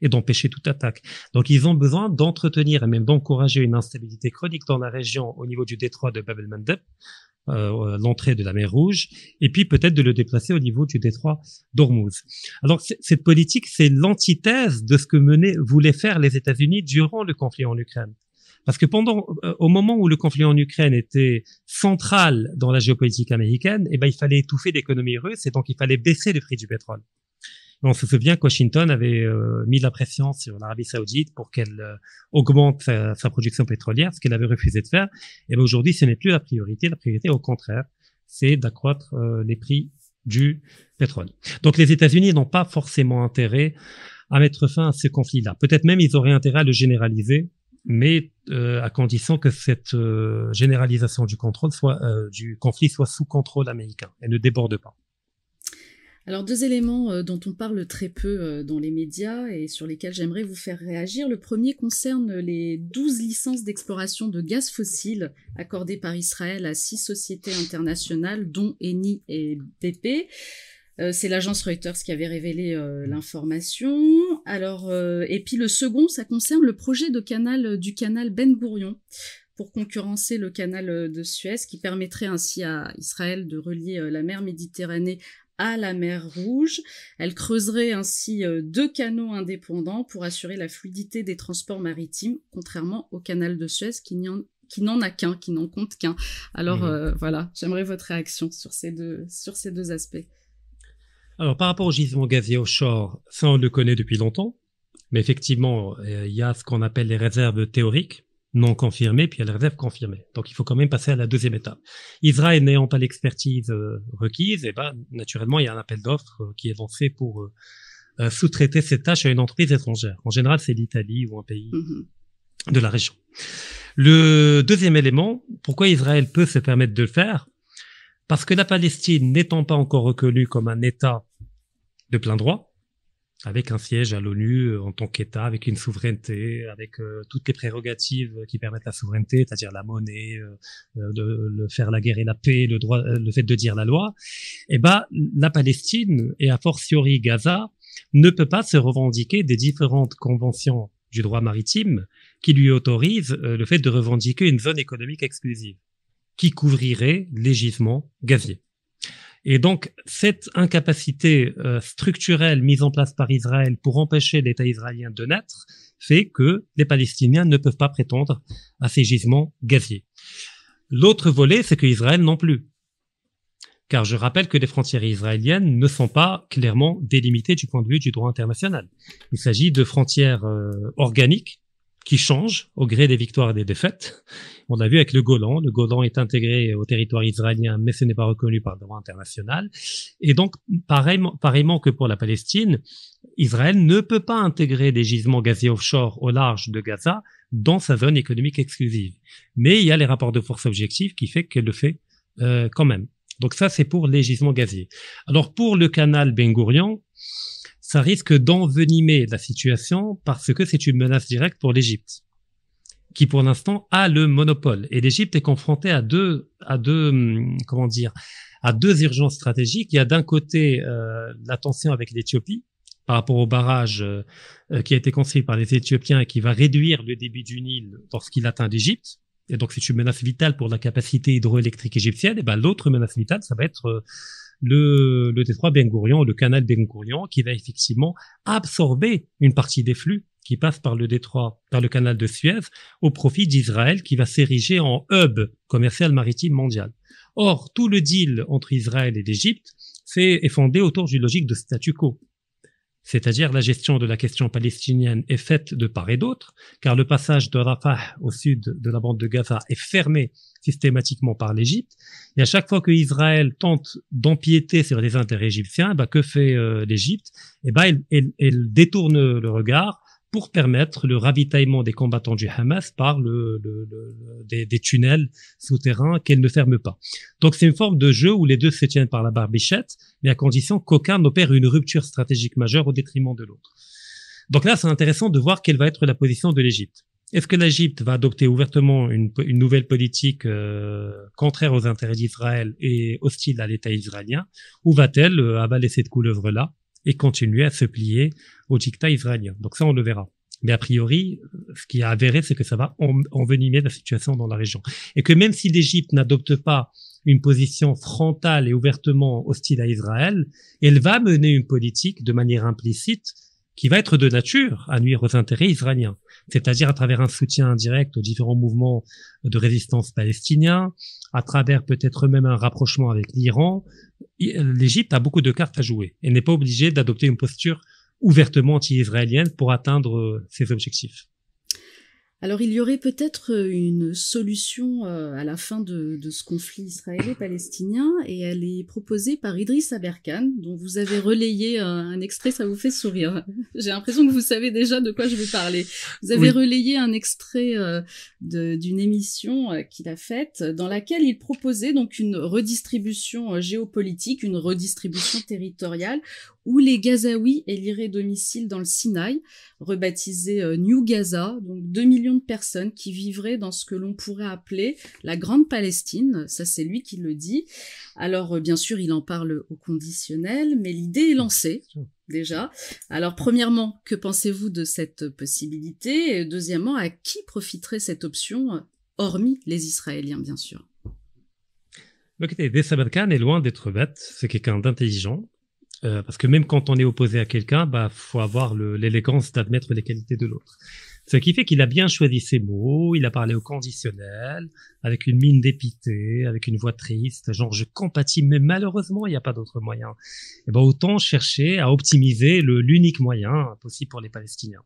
et d'empêcher toute attaque. Donc ils ont besoin d'entretenir et même d'encourager une instabilité chronique dans la région au niveau du détroit de Bab el-Mandeb, euh, l'entrée de la mer Rouge, et puis peut-être de le déplacer au niveau du détroit d'Ormuz. Alors cette politique, c'est l'antithèse de ce que menaient, voulaient faire les États-Unis durant le conflit en Ukraine. Parce que pendant, euh, au moment où le conflit en Ukraine était central dans la géopolitique américaine, eh ben, il fallait étouffer l'économie russe et donc il fallait baisser le prix du pétrole. On se souvient que Washington avait euh, mis la pression sur l'Arabie Saoudite pour qu'elle euh, augmente sa, production pétrolière, ce qu'elle avait refusé de faire. Et ben aujourd'hui, ce n'est plus la priorité. La priorité, au contraire, c'est d'accroître les prix du pétrole. Donc les États-Unis n'ont pas forcément intérêt à mettre fin à ce conflit-là. Peut-être même ils auraient intérêt à le généraliser mais euh, à condition que cette euh, généralisation du contrôle soit euh, du conflit soit sous contrôle américain et ne déborde pas. Alors deux éléments dont on parle très peu dans les médias et sur lesquels j'aimerais vous faire réagir. Le premier concerne les 12 licences d'exploration de gaz fossile accordées par Israël à six sociétés internationales dont Eni et BP. Euh, c'est l'agence Reuters qui avait révélé euh, l'information. Alors, euh, et puis le second, ça concerne le projet de canal du canal Ben Gourion pour concurrencer le canal de Suez, qui permettrait ainsi à Israël de relier la mer Méditerranée à la mer Rouge. Elle creuserait ainsi deux canaux indépendants pour assurer la fluidité des transports maritimes, contrairement au canal de Suez qui n'en a qu'un, qui n'en compte qu'un. Alors mmh. voilà, j'aimerais votre réaction sur ces deux, sur ces deux aspects. Alors, par rapport au gisement gazier offshore, ça, on le connaît depuis longtemps. Mais effectivement, euh, il y a ce qu'on appelle les réserves théoriques, non confirmées, puis il y a les réserves confirmées. Donc, il faut quand même passer à la deuxième étape. Israël n'ayant pas l'expertise euh, requise, et eh ben, naturellement, il y a un appel d'offres euh, qui est lancé pour sous-traiter cette tâche à une entreprise étrangère. En général, c'est l'Italie ou un pays mm-hmm. de la région. Le deuxième élément, pourquoi Israël peut se permettre de le faire? Parce que la Palestine n'étant pas encore reconnue comme un État de plein droit, avec un siège à l'ONU euh, en tant qu'État, avec une souveraineté, avec euh, toutes les prérogatives qui permettent la souveraineté, c'est-à-dire la monnaie, euh, de, faire la guerre et la paix, le droit, le fait de dire la loi. Eh ben, la Palestine et a fortiori Gaza ne peut pas se revendiquer des différentes conventions du droit maritime qui lui autorisent le fait de revendiquer une zone économique exclusive qui couvrirait les gisements gaziers. Et donc, cette incapacité euh, structurelle mise en place par Israël pour empêcher l'État israélien de naître fait que les Palestiniens ne peuvent pas prétendre à ces gisements gaziers. L'autre volet, c'est que Israël non plus. Car je rappelle que les frontières israéliennes ne sont pas clairement délimitées du point de vue du droit international. Il s'agit de frontières euh, organiques qui change au gré des victoires et des défaites. On l'a vu avec le Golan. Le Golan est intégré au territoire israélien, mais ce n'est pas reconnu par le droit international. Et donc, pareillement, pareillement que pour la Palestine, Israël ne peut pas intégrer des gisements gaziers offshore au large de Gaza dans sa zone économique exclusive. Mais il y a les rapports de force objectifs qui fait qu'elle le fait euh, quand même. Donc ça, c'est pour les gisements gaziers. Alors pour le canal Ben Gurion, ça risque d'envenimer la situation parce que c'est une menace directe pour l'Égypte, qui pour l'instant a le monopole. Et l'Égypte est confrontée à deux, à deux, hum, comment dire, à deux urgences stratégiques. Il y a d'un côté euh, la tension avec l'Éthiopie par rapport au barrage euh, euh, qui a été construit par les Éthiopiens et qui va réduire le débit du Nil lorsqu'il atteint l'Égypte. Et donc c'est une menace vitale pour la capacité hydroélectrique égyptienne. Et ben l'autre menace vitale, ça va être euh, le, le détroit Ben Gurion, le canal Ben Gurion, qui va effectivement absorber une partie des flux qui passent par le détroit, par le canal de Suez, au profit d'Israël, qui va s'ériger en hub commercial maritime mondial. Or, tout le deal entre Israël et l'Égypte est fondé autour d'une logique de statu quo. C'est-à-dire la gestion de la question palestinienne est faite de part et d'autre, car le passage de Rafah au sud de la bande de Gaza est fermé systématiquement par l'Égypte. Et à chaque fois que Israël tente d'empiéter sur les intérêts égyptiens, bah, que fait euh, l'Égypte? Eh ben, elle, détourne le regard pour permettre le ravitaillement des combattants du Hamas par le, des, tunnels souterrains qu'elle ne ferme pas. Donc c'est une forme de jeu où les deux se tiennent par la barbichette, mais à condition qu'aucun n'opère une rupture stratégique majeure au détriment de l'autre. Donc là, c'est intéressant de voir quelle va être la position de l'Égypte. Est-ce que l'Égypte va adopter ouvertement une, nouvelle politique euh, contraire aux intérêts d'Israël et hostile à l'État israélien, ou va-t-elle euh, avaler cette couleuvre-là et continuer à se plier au dictat israélien. Donc ça, on le verra. Mais a priori, ce qui est avéré, c'est que ça va envenimer la situation dans la région. Et que même si l'Égypte n'adopte pas une position frontale et ouvertement hostile à Israël, elle va mener une politique de manière implicite qui va être de nature à nuire aux intérêts israéliens, c'est-à-dire à travers un soutien indirect aux différents mouvements de résistance palestiniens, à travers peut-être même un rapprochement avec l'Iran. L'Égypte a beaucoup de cartes à jouer et n'est pas obligée d'adopter une posture ouvertement anti-israélienne pour atteindre ses objectifs. Alors il y aurait peut-être euh, une solution euh, à la fin de, ce conflit israélo-palestinien et elle est proposée par Idriss Aberkan dont vous avez relayé un, extrait, ça vous fait sourire. J'ai l'impression que vous savez déjà de quoi je vais parler. Vous avez relayé un extrait euh, d'une émission qu'il a faite dans laquelle il proposait donc une redistribution géopolitique, une redistribution territoriale où les Gazaouis éliraient domicile dans le Sinaï, rebaptisé euh, New Gaza, donc 2 millions de personnes qui vivraient dans ce que l'on pourrait appeler la Grande Palestine, ça c'est lui qui le dit. Alors euh, bien sûr il en parle au conditionnel, mais l'idée est lancée déjà. Alors premièrement, que pensez-vous de cette possibilité? Et deuxièmement, à qui profiterait cette option, hormis les Israéliens bien sûr? Écoutez, est loin d'être bête, c'est quelqu'un d'intelligent, euh, parce que même quand on est opposé à quelqu'un, bah faut avoir l'élégance d'admettre les qualités de l'autre. Ce qui fait qu'il a bien choisi ses mots, il a parlé au conditionnel, avec une mine dépitée, avec une voix triste, genre je compatis, mais malheureusement il n'y a pas d'autre moyen. Et eh ben autant chercher à optimiser l'unique moyen possible pour les Palestiniens.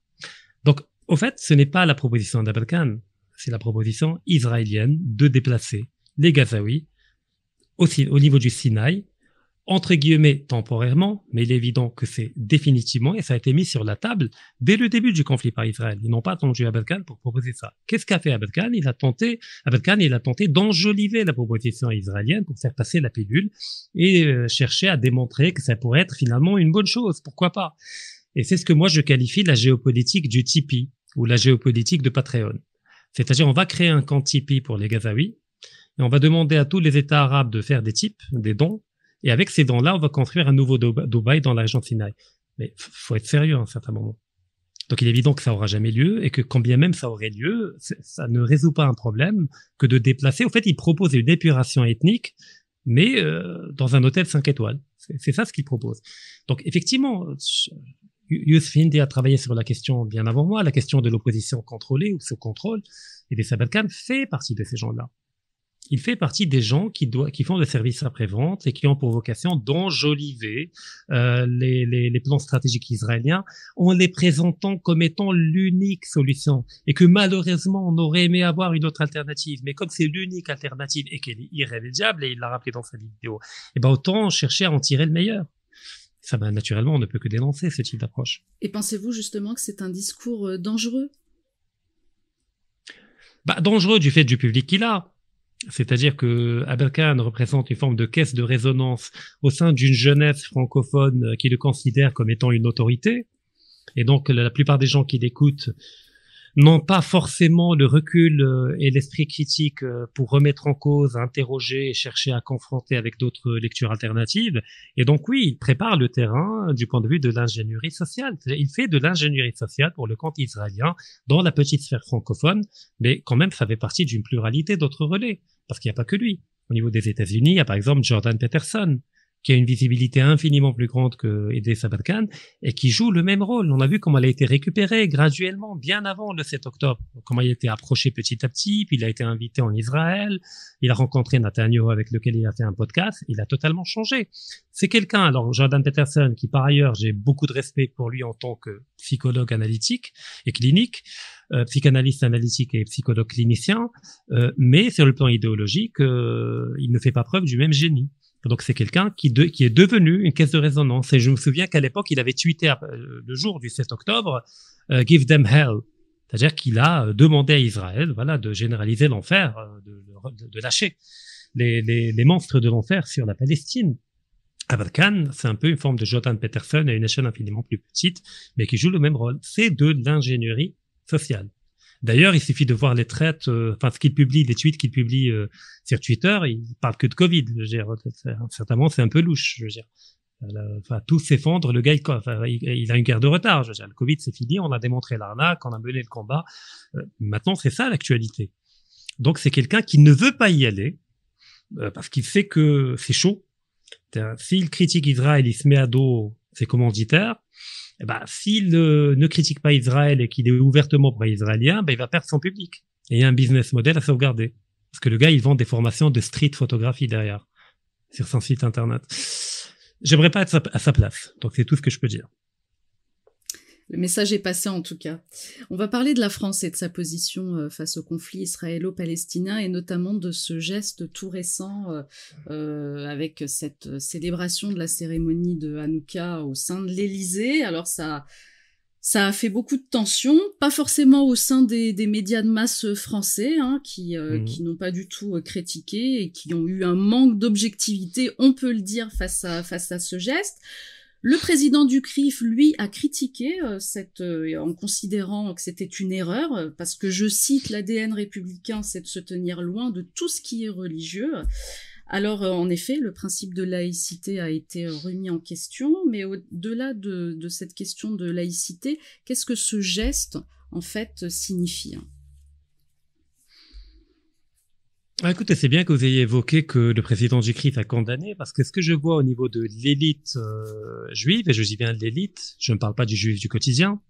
Donc au fait, ce n'est pas la proposition d'Abel Khan, c'est la proposition israélienne de déplacer les Gazaouis aussi au niveau du Sinaï entre guillemets temporairement, mais il est évident que c'est définitivement, et ça a été mis sur la table dès le début du conflit par Israël. Ils n'ont pas attendu Khan pour proposer ça. Qu'est-ce qu'a fait Khan? Il a tenté, Khan, il a tenté d'enjoliver la proposition israélienne pour faire passer la pilule et euh, chercher à démontrer que ça pourrait être finalement une bonne chose. Pourquoi pas? Et c'est ce que moi je qualifie la géopolitique du Tipeee ou la géopolitique de Patreon. C'est-à-dire, on va créer un camp Tipeee pour les Gazaouis et on va demander à tous les États arabes de faire des types, des dons, et avec ces dons-là, on va construire un nouveau Dubaï dans la région Sinaï. Mais faut être sérieux à un certain moment. Donc il est évident que ça aura jamais lieu et que quand bien même ça aurait lieu, ça ne résout pas un problème que de déplacer. Au fait, il propose une épuration ethnique, mais euh, dans un hôtel 5 étoiles. C'est ça ce qu'il propose. Donc effectivement, Youssef Hindi a travaillé sur la question bien avant moi, la question de l'opposition contrôlée ou sous contrôle, et des Sabalkan fait partie de ces gens-là il fait partie des gens qui, qui font des services après-vente et qui ont pour vocation d'enjoliver euh, les, les, les, plans stratégiques israéliens en les présentant comme étant l'unique solution et que malheureusement on aurait aimé avoir une autre alternative. Mais comme c'est l'unique alternative et qu'elle est irrémédiable, et il l'a rappelé dans sa vidéo, et eh ben autant chercher à en tirer le meilleur. Ça, ben, naturellement, on ne peut que dénoncer ce type d'approche. Et pensez-vous justement que c'est un discours euh, dangereux? Bah, Dangereux du fait du public qu'il a C'est-à-dire que Abel Khan représente une forme de caisse de résonance au sein d'une jeunesse francophone qui le considère comme étant une autorité. Et donc, la plupart des gens qui l'écoutent n'ont pas forcément le recul euh, et l'esprit critique euh, pour remettre en cause, interroger et chercher à confronter avec d'autres lectures alternatives. Et donc oui, il prépare le terrain du point de vue de l'ingénierie sociale. Il fait de l'ingénierie sociale pour le compte israélien dans la petite sphère francophone, mais quand même ça fait partie d'une pluralité d'autres relais, parce qu'il n'y a pas que lui. Au niveau des États-Unis, il y a par exemple Jordan Peterson, qui a une visibilité infiniment plus grande que Edé Sabatkan et qui joue le même rôle. On a vu comment elle a été récupérée graduellement, bien avant le 7 octobre, comment il a été approché petit à petit, puis il a été invité en Israël, il a rencontré Nathaniel avec lequel il a fait un podcast, il a totalement changé. C'est quelqu'un, alors Jordan Peterson, qui par ailleurs j'ai beaucoup de respect pour lui en tant que psychologue analytique et clinique, euh, psychanalyste analytique et psychologue clinicien, euh, mais sur le plan idéologique, euh, il ne fait pas preuve du même génie. Donc c'est quelqu'un qui, est devenu une caisse de résonance. Et je me souviens qu'à l'époque, il avait tweeté euh, le jour du 7 octobre, euh, Give them hell. C'est-à-dire qu'il a euh, demandé à Israël voilà, de généraliser l'enfer, de, lâcher les, monstres de l'enfer sur la Palestine. Abad Khan, c'est un peu une forme de Jordan Peterson à une échelle infiniment plus petite, mais qui joue le même rôle. C'est de l'ingénierie sociale. D'ailleurs, il suffit de voir les traites, euh, enfin ce qu'il publie, les tweets qu'il publie euh, sur Twitter, il parle que de Covid. Je veux dire, certainement, c'est un peu louche. Je veux dire, enfin tout s'effondre. Le gars, il, a une guerre de retard. Je veux dire, le Covid, c'est fini. On a démontré l'arnaque, on a mené le combat. Euh, maintenant, c'est ça l'actualité. Donc, c'est quelqu'un qui ne veut pas y aller parce qu'il sait que c'est chaud. S'il critique Israël, il se met à dos ses commanditaires eh ben, s'il ne critique pas Israël et qu'il est ouvertement pro-israélien, ben, il va perdre son public. Et il y a un business model à sauvegarder. Parce que le gars, il vend des formations de street photographie derrière, sur son site internet. J'aimerais pas être à sa place. Donc c'est tout ce que je peux dire. Le message est passé en tout cas. On va parler de la France et de sa position euh, face au conflit israélo-palestinien et notamment de ce geste tout récent euh, euh, avec cette célébration de la cérémonie de Hanouka au sein de l'Élysée. Alors ça, ça a fait beaucoup de tensions, pas forcément au sein des, médias de masse français, hein, qui, mmh. qui n'ont pas du tout critiqué et qui ont eu un manque d'objectivité, on peut le dire, face à, face à ce geste. Le président du CRIF, lui, a critiqué euh, cette, euh, en considérant que c'était une erreur, euh, parce que je cite l'ADN républicain, c'est de se tenir loin de tout ce qui est religieux. Alors, en effet, le principe de laïcité a été remis en question, mais au-delà de, de cette question de laïcité, qu'est-ce que ce geste, en fait, signifie ah, écoutez, c'est bien que vous ayez évoqué que le président du CRIF a condamné, parce que ce que je vois au niveau de l'élite euh, juive, et je dis bien l'élite, je ne parle pas du juif du quotidien,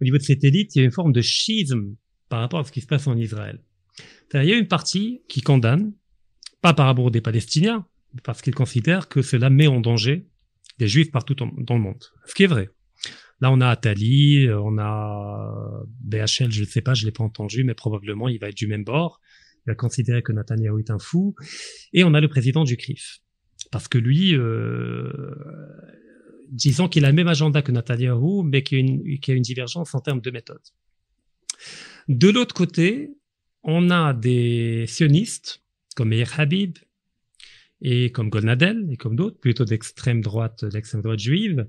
au niveau de cette élite, il y a une forme de schisme par rapport à ce qui se passe en Israël. Il y a une partie qui condamne, pas par rapport des Palestiniens, parce qu'ils considèrent que cela met en danger les juifs partout dans le monde. Ce qui est vrai. Là, on a Attali, on a BHL, je ne sais pas, je l'ai pas entendu, mais probablement il va être du même bord considérer que Netanyahu est un fou. Et on a le président du CRIF. Parce que lui, euh, disons qu'il a le même agenda que Netanyahu, mais qu'il y, a une, divergence en termes de méthode. De l'autre côté, on a des sionistes comme Meir Habib et comme Golnadel et comme d'autres, plutôt d'extrême droite, d'extrême droite juive,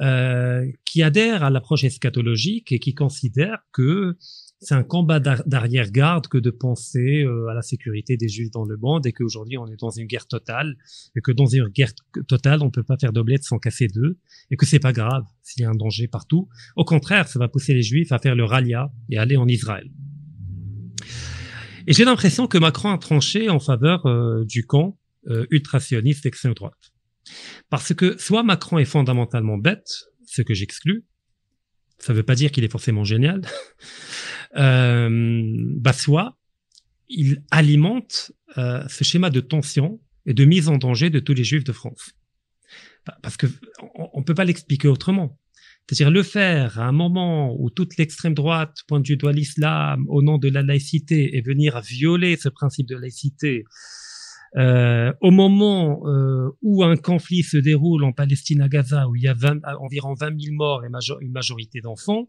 euh, qui adhèrent à l'approche eschatologique et qui considèrent que c'est un combat d'arrière-garde que de penser euh, à la sécurité des Juifs dans le monde et qu'aujourd'hui on est dans une guerre totale et que dans une guerre totale on peut pas faire d'omelette sans casser deux et que c'est pas grave s'il y a un danger partout. Au contraire, ça va pousser les Juifs à faire le ralia et aller en Israël. Et j'ai l'impression que Macron a tranché en faveur euh, du camp euh, ultra-sioniste extrême droite. Parce que soit Macron est fondamentalement bête, ce que j'exclus, ça veut pas dire qu'il est forcément génial, bah soit il alimente euh, ce schéma de tension et de mise en danger de tous les juifs de France. Bah, parce que on, peut pas l'expliquer autrement. C'est-à-dire le faire à un moment où toute l'extrême droite pointe du doigt l'islam au nom de la laïcité et venir violer ce principe de laïcité, euh, au moment euh, où un conflit se déroule en Palestine à Gaza, où il y a environ 20 000 morts et une majorité d'enfants,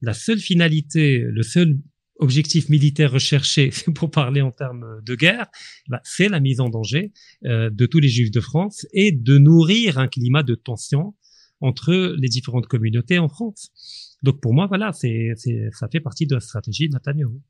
la seule finalité, le seul objectif militaire recherché, pour parler en termes de guerre, bah, c'est la mise en danger euh, de tous les juifs de France et de nourrir un climat de tension entre les différentes communautés en France. Donc pour moi, voilà, c'est, c'est, ça fait partie de la stratégie de Netanyahu.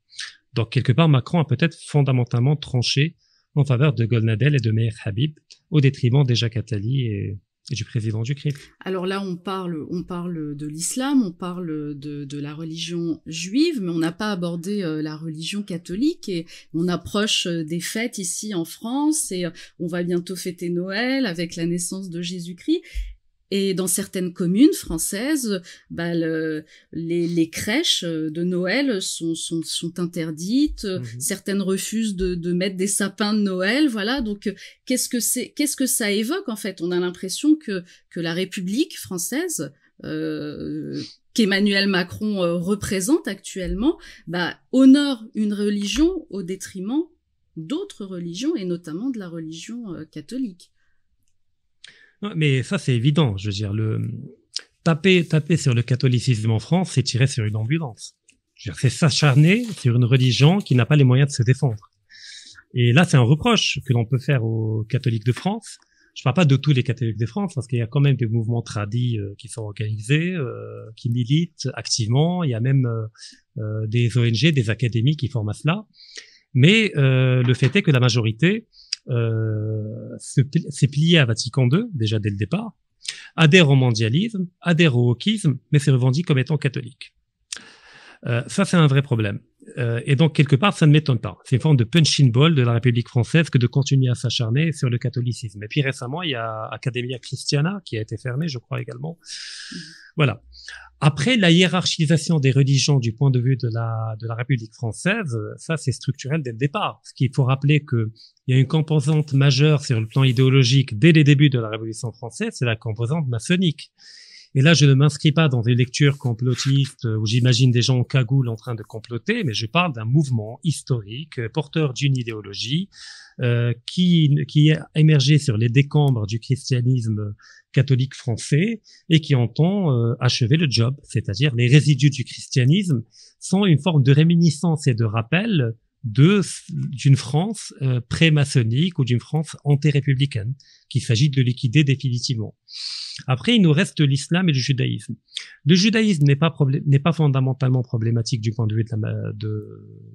Donc quelque part, Macron a peut-être fondamentalement tranché en faveur de Golnadel et de Meir Habib au détriment des Jacques Attali et, du président du. Alors là, on parle, on parle de l'islam, on parle de, de, la religion juive, mais on n'a pas abordé euh, la religion catholique et on approche euh, des fêtes ici en France et euh, on va bientôt fêter Noël avec la naissance de Jésus-Christ. Et dans certaines communes françaises, bah, le, les, les, crèches de Noël sont, sont, sont interdites. Mhm. Certaines refusent de, de, mettre des sapins de Noël. Voilà. Donc, qu'est-ce que c'est, qu'est-ce que ça évoque en fait? On a l'impression que que la République française, euh, qu'Emmanuel Macron euh, représente actuellement, bah, honore une religion au détriment d'autres religions et notamment de la religion euh, catholique. Mais ça, c'est évident. Je veux dire, le taper, taper sur le catholicisme en France, c'est tirer sur une ambulance. C'est s'acharner sur une religion qui n'a pas les moyens de se défendre. Et là, c'est un reproche que l'on peut faire aux catholiques de France. Je parle pas de tous les catholiques de France, parce qu'il y a quand même des mouvements tradis euh, qui sont organisés, euh, qui militent activement. Il y a même euh, des ONG, des académies qui forment à cela. Mais le fait est que la majorité euh, s'est plié à Vatican II, déjà dès le départ, adhère au mondialisme, adhère au wokisme, mais se revendique comme étant catholique. Euh, ça, c'est un vrai problème. Euh, et donc, quelque part, ça ne m'étonne pas. C'est une forme de punching ball de la République française que de continuer à s'acharner sur le catholicisme. Et puis récemment, il y a Academia Christiana qui a été fermée, je crois également. Voilà. Après, la hiérarchisation des religions du point de vue de la, de la République française, ça c'est structurel dès le départ. Ce qu'il faut rappeler qu'il y a une composante majeure sur le plan idéologique dès les débuts de la Révolution française, c'est la composante maçonnique. Et là, je ne m'inscris pas dans des lectures complotistes où j'imagine des gens en cagoule en train de comploter, mais je parle d'un mouvement historique euh, porteur d'une idéologie euh, qui, qui est émergé sur les décombres du christianisme catholique français et qui entend euh, achever le job, c'est-à-dire les résidus du christianisme sont une forme de réminiscence et de rappel de d'une France euh, pré-maçonnique ou d'une France anti-républicaine qu'il s'agit de liquider définitivement. Après, il nous reste l'islam et le judaïsme. Le judaïsme n'est pas n'est pas fondamentalement problématique du point de vue de la, de,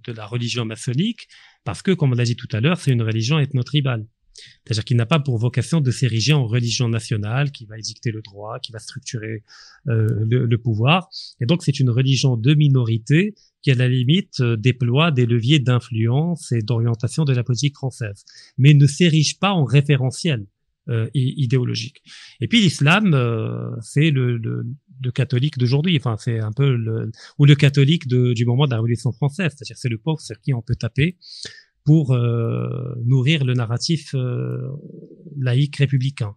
de la religion maçonnique parce que, comme on l'a dit tout à l'heure, c'est une religion ethno-tribale. C'est-à-dire qu'il n'a pas pour vocation de s'ériger en religion nationale qui va édicter le droit, qui va structurer euh, le, le, pouvoir. Et donc c'est une religion de minorité qui à la limite euh, déploie des leviers d'influence et d'orientation de la politique française, mais ne s'érige pas en référentiel euh, idéologique. Et puis l'islam, euh, c'est le, le, le, catholique d'aujourd'hui, enfin c'est un peu le ou le catholique de, du moment de la Révolution française, c'est-à-dire c'est le pauvre sur qui on peut taper pour euh, nourrir le narratif euh, laïque républicain.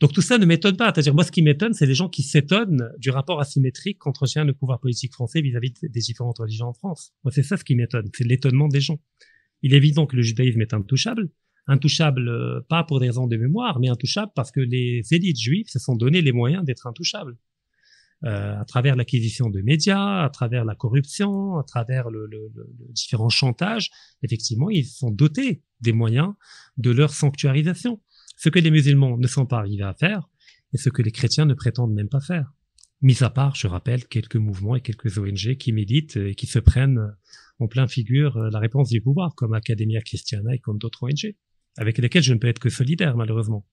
Donc tout ça ne m'étonne pas. C'est-à-dire moi, ce qui m'étonne, c'est les gens qui s'étonnent du rapport asymétrique qu'entretient le pouvoir politique français vis-à-vis des différentes religions en France. Moi, c'est ça ce qui m'étonne, c'est l'étonnement des gens. Il est évident que le judaïsme est intouchable, intouchable euh, pas pour des raisons de mémoire, mais intouchable parce que les élites juives se sont donné les moyens d'être intouchables. Euh, à travers l'acquisition de médias, à travers la corruption, à travers le, le, le, différents chantages, effectivement, ils sont dotés des moyens de leur sanctuarisation. Ce que les musulmans ne sont pas arrivés à faire et ce que les chrétiens ne prétendent même pas faire. Mis à part, je rappelle, quelques mouvements et quelques ONG qui méditent et qui se prennent en plein figure la réponse du pouvoir, comme Academia Christiana et comme d'autres ONG, avec lesquelles je ne peux être que solidaire, malheureusement.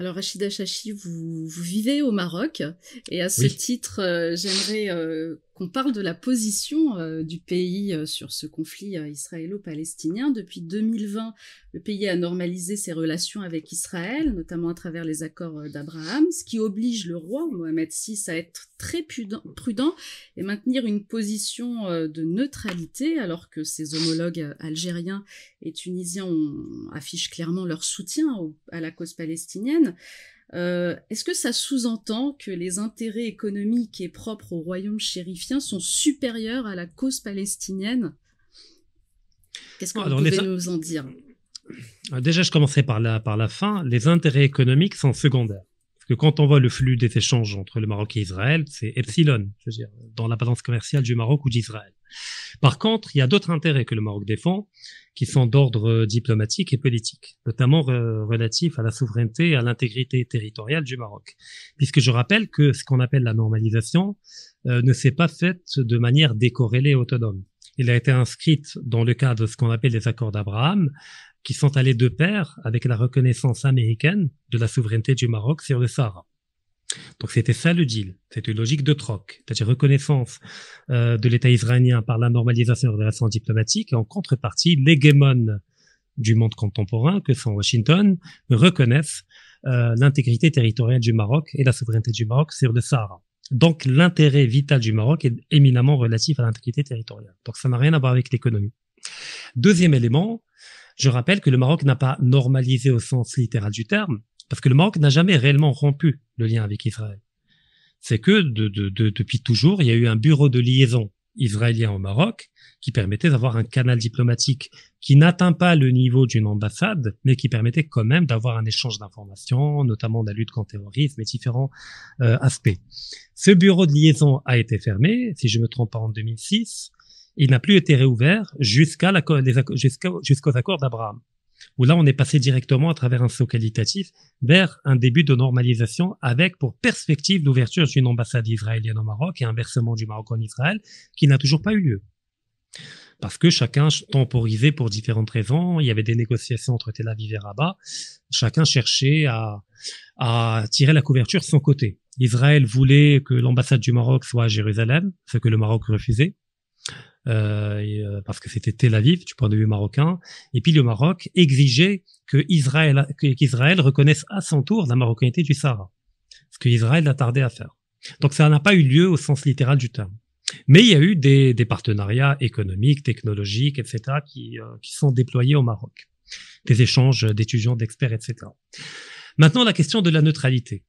Alors Rachida Chachi, vous, vous, vivez au Maroc et à ce titre, euh, j'aimerais euh, qu'on parle de la position euh, du pays sur ce conflit israélo-palestinien. Depuis 2020, le pays a normalisé ses relations avec Israël, notamment à travers les accords d'Abraham, ce qui oblige le roi Mohamed VI à être très prudent, et maintenir une position de neutralité, alors que ses homologues algériens et tunisiens affichent clairement leur soutien à la cause palestinienne. Euh, Est-ce que ça sous-entend que les intérêts économiques et propres au royaume chérifien sont supérieurs à la cause palestinienne? Qu'est-ce que vous pouvez nous en dire? Déjà, je commencerai par la, par la fin. Les intérêts économiques sont secondaires. que quand on voit le flux des échanges entre le Maroc et Israël, c'est epsilon, je veux dire, dans la balance commerciale du Maroc ou d'Israël. Par contre, il y a d'autres intérêts que le Maroc défend, qui sont d'ordre diplomatique et politique, notamment relatifs à la souveraineté et à l'intégrité territoriale du Maroc. Puisque je rappelle que ce qu'on appelle la normalisation euh, ne s'est pas faite de manière décorrélée et autonome. Il a été inscrite dans le cadre de ce qu'on appelle les accords d'Abraham, qui sont allés de pair avec la reconnaissance américaine de la souveraineté du Maroc sur le Sahara. Donc c'était ça le deal, c'était une logique de troc, c'est-à-dire reconnaissance euh, de l'État israélien par la normalisation des relations diplomatiques et en contrepartie l'hégémone du monde contemporain, que sont Washington, reconnaissent euh, l'intégrité territoriale du Maroc et la souveraineté du Maroc sur le Sahara. Donc l'intérêt vital du Maroc est éminemment relatif à l'intégrité territoriale. Donc ça n'a rien à voir avec l'économie. Deuxième élément, je rappelle que le Maroc n'a pas normalisé au sens littéral du terme, parce que le Maroc n'a jamais réellement rompu le lien avec Israël. C'est que de, depuis toujours, il y a eu un bureau de liaison israélien au Maroc qui permettait d'avoir un canal diplomatique qui n'atteint pas le niveau d'une ambassade, mais qui permettait quand même d'avoir un échange d'informations, notamment de la lutte contre le terrorisme et différents euh, aspects. Ce bureau de liaison a été fermé, si je me trompe pas, en 2006. Il n'a plus été réouvert jusqu'à jusqu'aux accords d'Abraham où là, on est passé directement à travers un saut qualitatif vers un début de normalisation avec pour perspective l'ouverture d'une ambassade israélienne au Maroc et un versement du Maroc en Israël qui n'a toujours pas eu lieu. Parce que chacun temporisait pour différentes raisons. Il y avait des négociations entre Tel Aviv et Rabat. Chacun cherchait à, à tirer la couverture de son côté. Israël voulait que l'ambassade du Maroc soit à Jérusalem, ce que le Maroc refusait. Euh, euh, parce que c'était Tel Aviv du point de vue marocain. Et puis le Maroc exigeait que Israël, qu'Israël reconnaisse à son tour la marocanité du Sahara, ce qu'Israël a tardé à faire. Donc ça n'a pas eu lieu au sens littéral du terme. Mais il y a eu des, des partenariats économiques, technologiques, etc., qui, euh, qui sont déployés au Maroc. Des échanges d'étudiants, d'experts, etc. Maintenant, la question de la neutralité.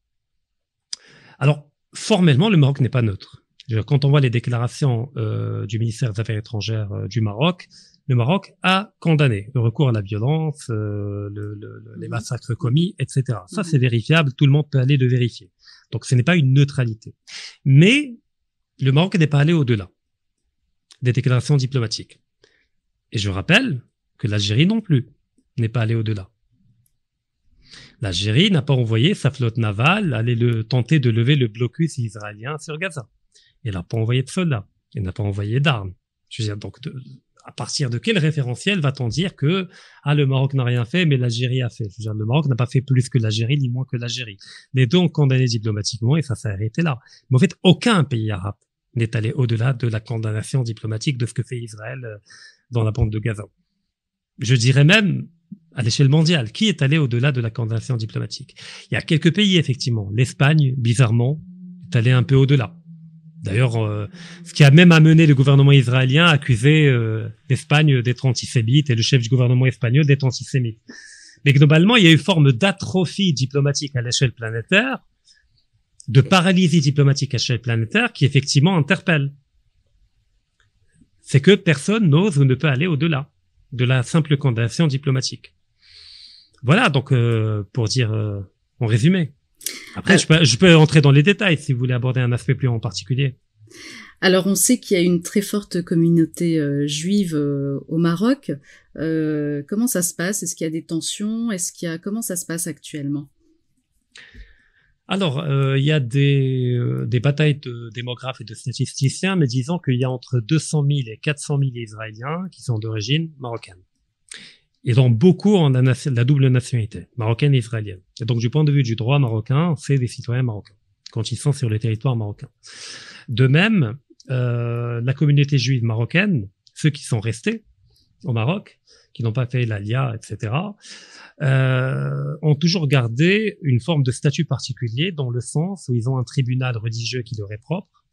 Alors, formellement, le Maroc n'est pas neutre. Quand on voit les déclarations euh, du ministère des Affaires étrangères euh, du Maroc, le Maroc a condamné le recours à la violence, euh, le, le, les mhm. massacres commis, etc. Ça, c'est mhm. vérifiable, tout le monde peut aller le vérifier. Donc, ce n'est pas une neutralité. Mais le Maroc n'est pas allé au-delà des déclarations diplomatiques. Et je rappelle que l'Algérie non plus n'est pas allée au-delà. L'Algérie n'a pas envoyé sa flotte navale aller le, tenter de lever le blocus israélien sur Gaza. Il n'a pas envoyé de soldats. Il n'a pas envoyé d'armes. Je veux dire, donc, à partir de quel référentiel va-t-on dire que ah le Maroc n'a rien fait mais l'Algérie a fait? Je veux dire, le Maroc n'a pas fait plus que l'Algérie ni moins que l'Algérie. Deux ont condamné diplomatiquement et ça s'est arrêté là. Mais en fait aucun pays arabe n'est allé au-delà de la condamnation diplomatique de ce que fait Israël euh, dans la bande de Gaza. Je dirais même à l'échelle mondiale qui est allé au-delà de la condamnation diplomatique? Il y a quelques pays effectivement. l'Espagne bizarrement est allé un peu au-delà D'ailleurs, euh, ce qui a même amené le gouvernement israélien à accuser euh, l'Espagne d'être antisémite et le chef du gouvernement espagnol d'être antisémite. Mais globalement, il y a eu forme d'atrophie diplomatique à l'échelle planétaire, de paralysie diplomatique à l'échelle planétaire qui effectivement interpelle. C'est que personne n'ose ou ne peut aller au-delà de la simple condamnation diplomatique. Voilà, donc euh, pour dire en résumé. Après, je, peux, je peux entrer dans les détails si vous voulez aborder un aspect plus en particulier. Alors on sait qu'il y a une très forte communauté euh, juive euh, au Maroc. Euh, comment ça se passe? Est-ce qu'il y a des tensions? Est-ce qu'il y a comment ça se passe actuellement? Alors il y a des, des batailles de démographes et de statisticiens, mais disons qu'il y a entre 200 000 et 400 000 Israéliens qui sont d'origine marocaine. Ils ont beaucoup en la, double nationalité, marocaine et israélienne. Et donc, du point de vue du droit marocain, c'est des citoyens marocains, quand ils sont sur le territoire marocain. De même, euh, la communauté juive marocaine, ceux qui sont restés au Maroc, qui n'ont pas fait l'ALIA, etc., euh, ont toujours gardé une forme de statut particulier dans le sens où ils ont un tribunal religieux qui leur est propre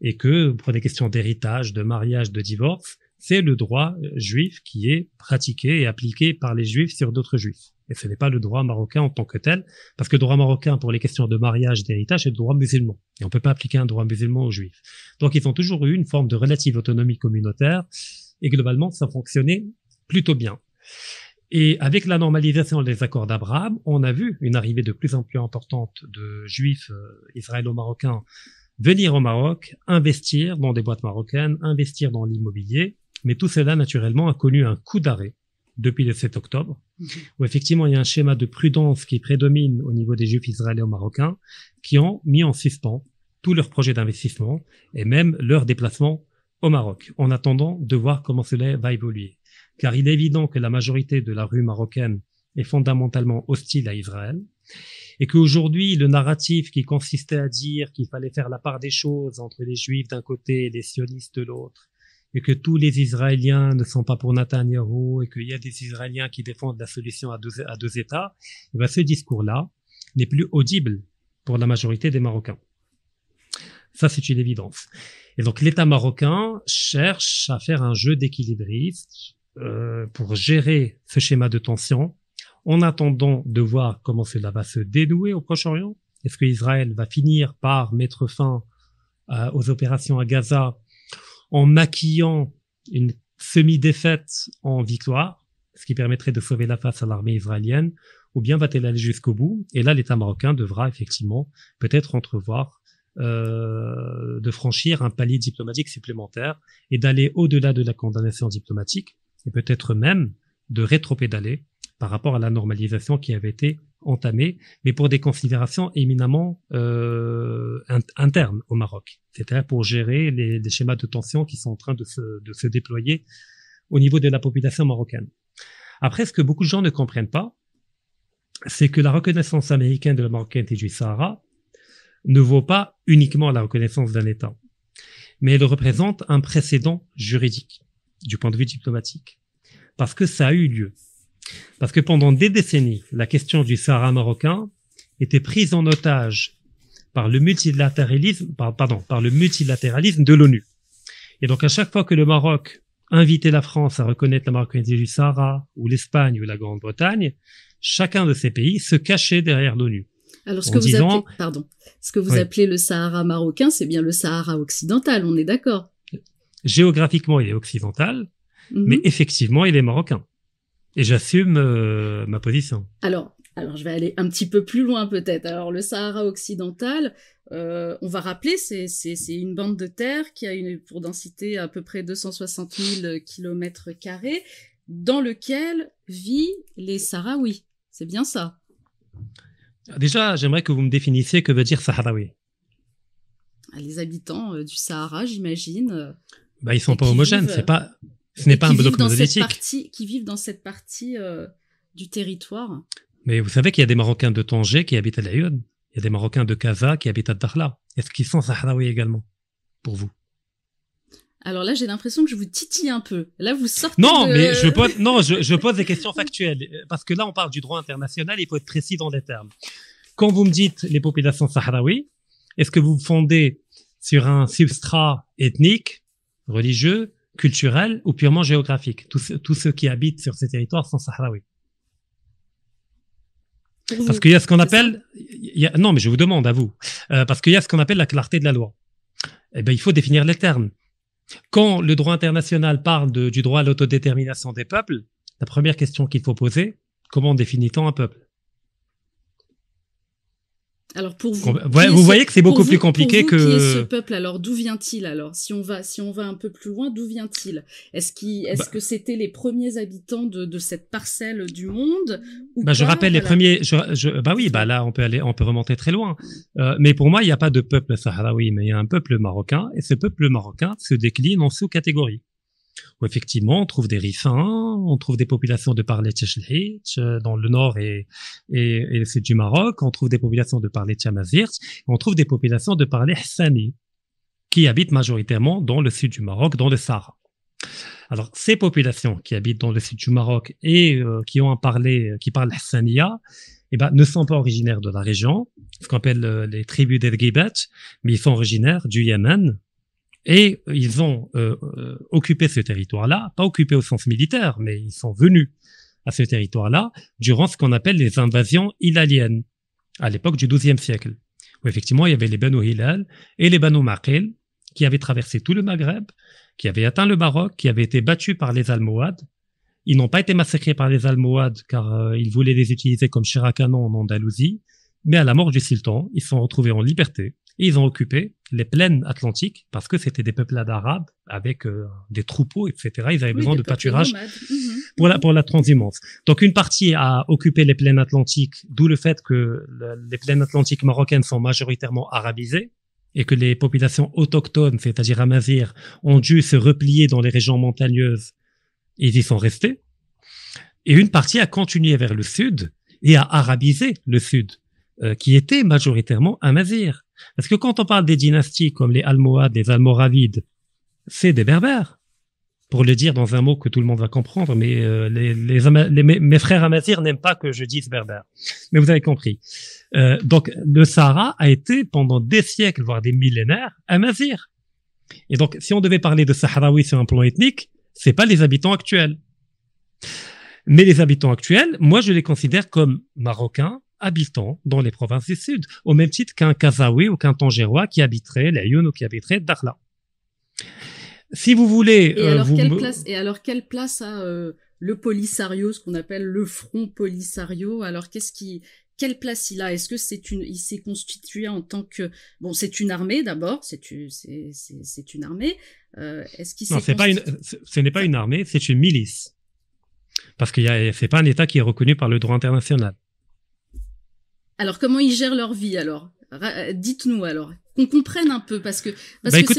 et que pour des questions d'héritage, de mariage, de divorce, c'est le droit euh, juif qui est pratiqué et appliqué par les juifs sur d'autres juifs. Et ce n'est pas le droit marocain en tant que tel, parce que le droit marocain pour les questions de mariage, d'héritage, c'est le droit musulman. Et on ne peut pas appliquer un droit musulman aux juifs. Donc ils ont toujours eu une forme de relative autonomie communautaire, et globalement, ça fonctionnait plutôt bien. Et avec la normalisation des accords d'Abraham, on a vu une arrivée de plus en plus importante de juifs euh, israélo-marocains venir au Maroc, investir dans des boîtes marocaines, investir dans l'immobilier. Mais tout cela, naturellement, a connu un coup d'arrêt depuis le 7 octobre, mhm. où effectivement il y a un schéma de prudence qui prédomine au niveau des juifs israélo-marocains, qui ont mis en suspens tous leurs projets d'investissement et même leur déplacement au Maroc, en attendant de voir comment cela va évoluer. Car il est évident que la majorité de la rue marocaine est fondamentalement hostile à Israël, et qu'aujourd'hui, le narratif qui consistait à dire qu'il fallait faire la part des choses entre les juifs d'un côté et les sionistes de l'autre, et que tous les Israéliens ne sont pas pour Netanyahu, et qu'il y a des Israéliens qui défendent la solution à deux, États, et bien ce discours-là n'est plus audible pour la majorité des Marocains. Ça, c'est une évidence. Et donc, l'État marocain cherche à faire un jeu d'équilibriste euh, pour gérer ce schéma de tension en attendant de voir comment cela va se dénouer au Proche-Orient. Est-ce que Israël va finir par mettre fin euh, aux opérations à Gaza en maquillant une semi-défaite en victoire, ce qui permettrait de sauver la face à l'armée israélienne, ou bien va-t-elle aller jusqu'au bout? Et là, l'État marocain devra effectivement peut-être entrevoir euh, de franchir un palier diplomatique supplémentaire et d'aller au-delà de la condamnation diplomatique, et peut-être même de rétropédaler par rapport à la normalisation qui avait été entamée, mais pour des considérations éminemment euh, internes au Maroc, c'est-à-dire pour gérer les, schémas de tension qui sont en train de se, de se déployer au niveau de la population marocaine. Après, ce que beaucoup de gens ne comprennent pas, c'est que la reconnaissance américaine de la marocainité du Sahara ne vaut pas uniquement la reconnaissance d'un État, mais elle représente un précédent juridique du point de vue diplomatique, parce que ça a eu lieu. Parce que pendant des décennies, la question du Sahara marocain était prise en otage par le multilatéralisme, pardon, par le multilatéralisme de l'ONU. Et donc à chaque fois que le Maroc invitait la France à reconnaître la marocanité du Sahara, ou l'Espagne ou la Grande-Bretagne, chacun de ces pays se cachait derrière l'ONU. Alors ce que vous appelez, pardon, ce que vous appelez le Sahara marocain, c'est bien le Sahara occidental, on est d'accord? Géographiquement, il est occidental, mhm. mais effectivement, il est marocain. Et j'assume euh, ma position. Alors, alors, je vais aller un petit peu plus loin peut-être. Alors, le Sahara occidental, euh, on va rappeler, c'est, une bande de terre qui a une pour densité à peu près 260 000 kilomètres carrés, dans lequel vivent les Sahraouis. C'est bien ça. Déjà, j'aimerais que vous me définissiez que veut dire Sahraoui. Les habitants euh, du Sahara, j'imagine. Bah, ils sont pas homogènes. C'est pas ce n'est pas un bloc monolithique. qui vivent dans cette partie euh, du territoire. Mais vous savez qu'il y a des Marocains de Tanger qui habitent à Lyon. Il y a des Marocains de Kaza qui habitent à Dakhla. Est-ce qu'ils sont sahraouis également Pour vous? Alors là, j'ai l'impression que je vous titille un peu. Là, vous sortez. Non, mais je pose, non, je, pose des questions factuelles parce que là, on parle du droit international. Il faut être précis dans les termes. Quand vous me dites les populations sahraouies, est-ce que vous vous fondez sur un substrat ethnique, religieux, culturel ou purement géographique. Tous, tous ceux qui habitent sur ces territoires sont sahraouis. Parce qu'il y a ce qu'on appelle, non, mais je vous demande à vous, euh, parce qu'il y a ce qu'on appelle la clarté de la loi. Eh ben, il faut définir les termes. Quand le droit international parle de, du droit à l'autodétermination des peuples, la première question qu'il faut poser, comment définit-on un peuple? Alors pour vous, vous voyez que c'est beaucoup plus compliqué que. Qui est ce peuple alors D'où vient-il alors Si on va, si on va un peu plus loin, d'où vient-il? Est-ce qui, est-ce bah que c'était les premiers habitants de, de cette parcelle du monde ou bah, je rappelle les premiers. Je, je, bah oui, bah là on peut aller, on peut remonter très loin. Euh, mais pour moi, il n'y a pas de peuple sahraoui, mais il y a un peuple marocain, et ce peuple marocain se décline en sous-catégories où effectivement on trouve des rifins, on trouve des populations de parler euh, dans le nord et, et, et le sud du Maroc, on trouve des populations de parler tchamazirt, on trouve des populations de parler hassani qui habitent majoritairement dans le sud du Maroc, dans le Sahara. Alors ces populations qui habitent dans le sud du Maroc et euh, qui ont un parler, qui parlent hassaniya, eh ben, ne sont pas originaires de la région, ce qu'on appelle euh, les tribus d'El-Ghibat, mais ils sont originaires du Yémen, et ils ont euh, occupé ce territoire-là, pas occupé au sens militaire, mais ils sont venus à ce territoire-là durant ce qu'on appelle les invasions hilaliennes, à l'époque du XIIe siècle, où effectivement il y avait les Banu Hilal et les Banu Maqil qui avaient traversé tout le Maghreb, qui avaient atteint le Maroc, qui avaient été battus par les Almohades, Ils n'ont pas été massacrés par les Almohades car euh, ils voulaient les utiliser comme chair en Andalousie. Mais à la mort du sultan, ils sont retrouvés en liberté et ils ont occupé les plaines atlantiques parce que c'était des peuplades arabes avec euh, des troupeaux, etc. Ils avaient besoin de pâturage mhm. pour la pour la transhumance. Donc une partie a occupé les plaines atlantiques, d'où le fait que les plaines atlantiques marocaines sont majoritairement arabisées et que les populations autochtones, c'est-à-dire amazirs, ont dû se replier dans les régions montagneuses et ils y sont restés. Et une partie a continué vers le sud et a arabisé le sud, euh, qui était majoritairement amazir. Parce que quand on parle des dynasties comme les Almohades, les Almoravides, c'est des berbères. Pour le dire dans un mot que tout le monde va comprendre, mais euh, les, les, mes frères amazirs n'aiment pas que je dise berbère. Mais vous avez compris. Euh, donc le Sahara a été pendant des siècles, voire des millénaires, amazir. Et donc si on devait parler de Sahraoui sur un plan ethnique, c'est pas les habitants actuels. Mais les habitants actuels, moi je les considère comme marocains, habitants dans les provinces du Sud, au même titre qu'un Kazaoui ou qu'un Tangérois qui habiterait les ou qui habiterait Dakhla. Si vous voulez... Et, euh, alors, quelle place, et alors quelle place a euh, le Polisario, ce qu'on appelle le Front Polisario? Alors qu'est-ce qui... Quelle place il a? Est-ce que c'est une, il s'est constitué en tant que, bon, c'est une armée d'abord, c'est c'est c'est une armée. Euh, est-ce qu'il non, c'est pas une, ce n'est pas une armée, c'est une milice, parce qu'il y a, c'est pas un État qui est reconnu par le droit international. Alors, comment ils gèrent leur vie alors? Euh, Dites-nous alors, qu'on comprenne un peu, parce que parce bah, que